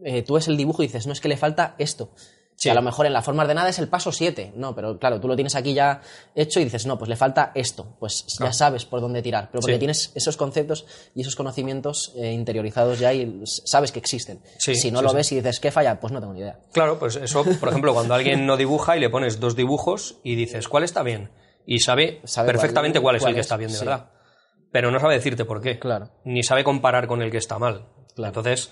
eh, tú ves el dibujo y dices, no es que le falta esto. Sí. Que a lo mejor en la forma ordenada es el paso 7, no, pero claro, tú lo tienes aquí ya hecho y dices, no, pues le falta esto, pues ya sabes por dónde tirar, pero porque Sí. tienes esos conceptos y esos conocimientos eh, interiorizados ya y sabes que existen. Sí, si no lo ves y dices, ¿qué falla? Pues no tengo ni idea. Claro, pues eso, por ejemplo, cuando alguien no dibuja y le pones dos dibujos y dices, ¿cuál está bien? Y sabe, Sabe perfectamente cuál- cuál, es cuál el que es, está bien de sí. verdad. Pero no sabe decirte por qué. Claro. Ni sabe comparar con el que está mal. Claro. Entonces,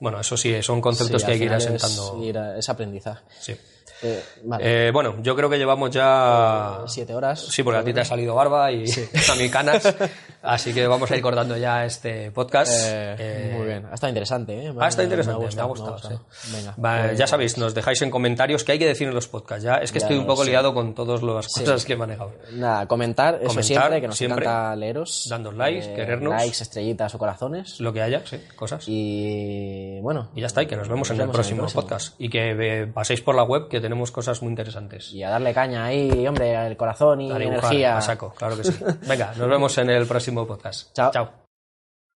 bueno, eso sí, son conceptos Sí, que hay que ir es asentando. ir a- es aprendizaje. Sí. Eh, vale, Eh, bueno, yo creo que llevamos ya. siete horas. Sí, porque a ti te ha salido barba y a mí canas. Así que vamos a ir cortando ya este podcast. Eh, Eh, muy bien, ha estado interesante. ¿eh? Está Me- interesante, me ha gustado, gustado. me ha gustado. sí. Venga, Va, pues- ya sabéis, nos dejáis en comentarios qué hay que decir en los podcasts. Ya, es que Ya estoy un poco liado con todas las cosas que he manejado. Nada, comentar, eso Comentar, siempre, que nos siempre. encanta leeros. Dando likes, querernos. Likes, estrellitas o corazones. Lo que haya, sí, cosas. Y, Y bueno. ya está, y que nos vemos en el vemos próximo podcast. Y que eh, paséis por la web, que tenemos cosas muy interesantes. Y a darle caña ahí, hombre, el corazón y A dibujar energía. a saco, claro que sí. Venga, nos vemos en el próximo podcast. Chao. Chao.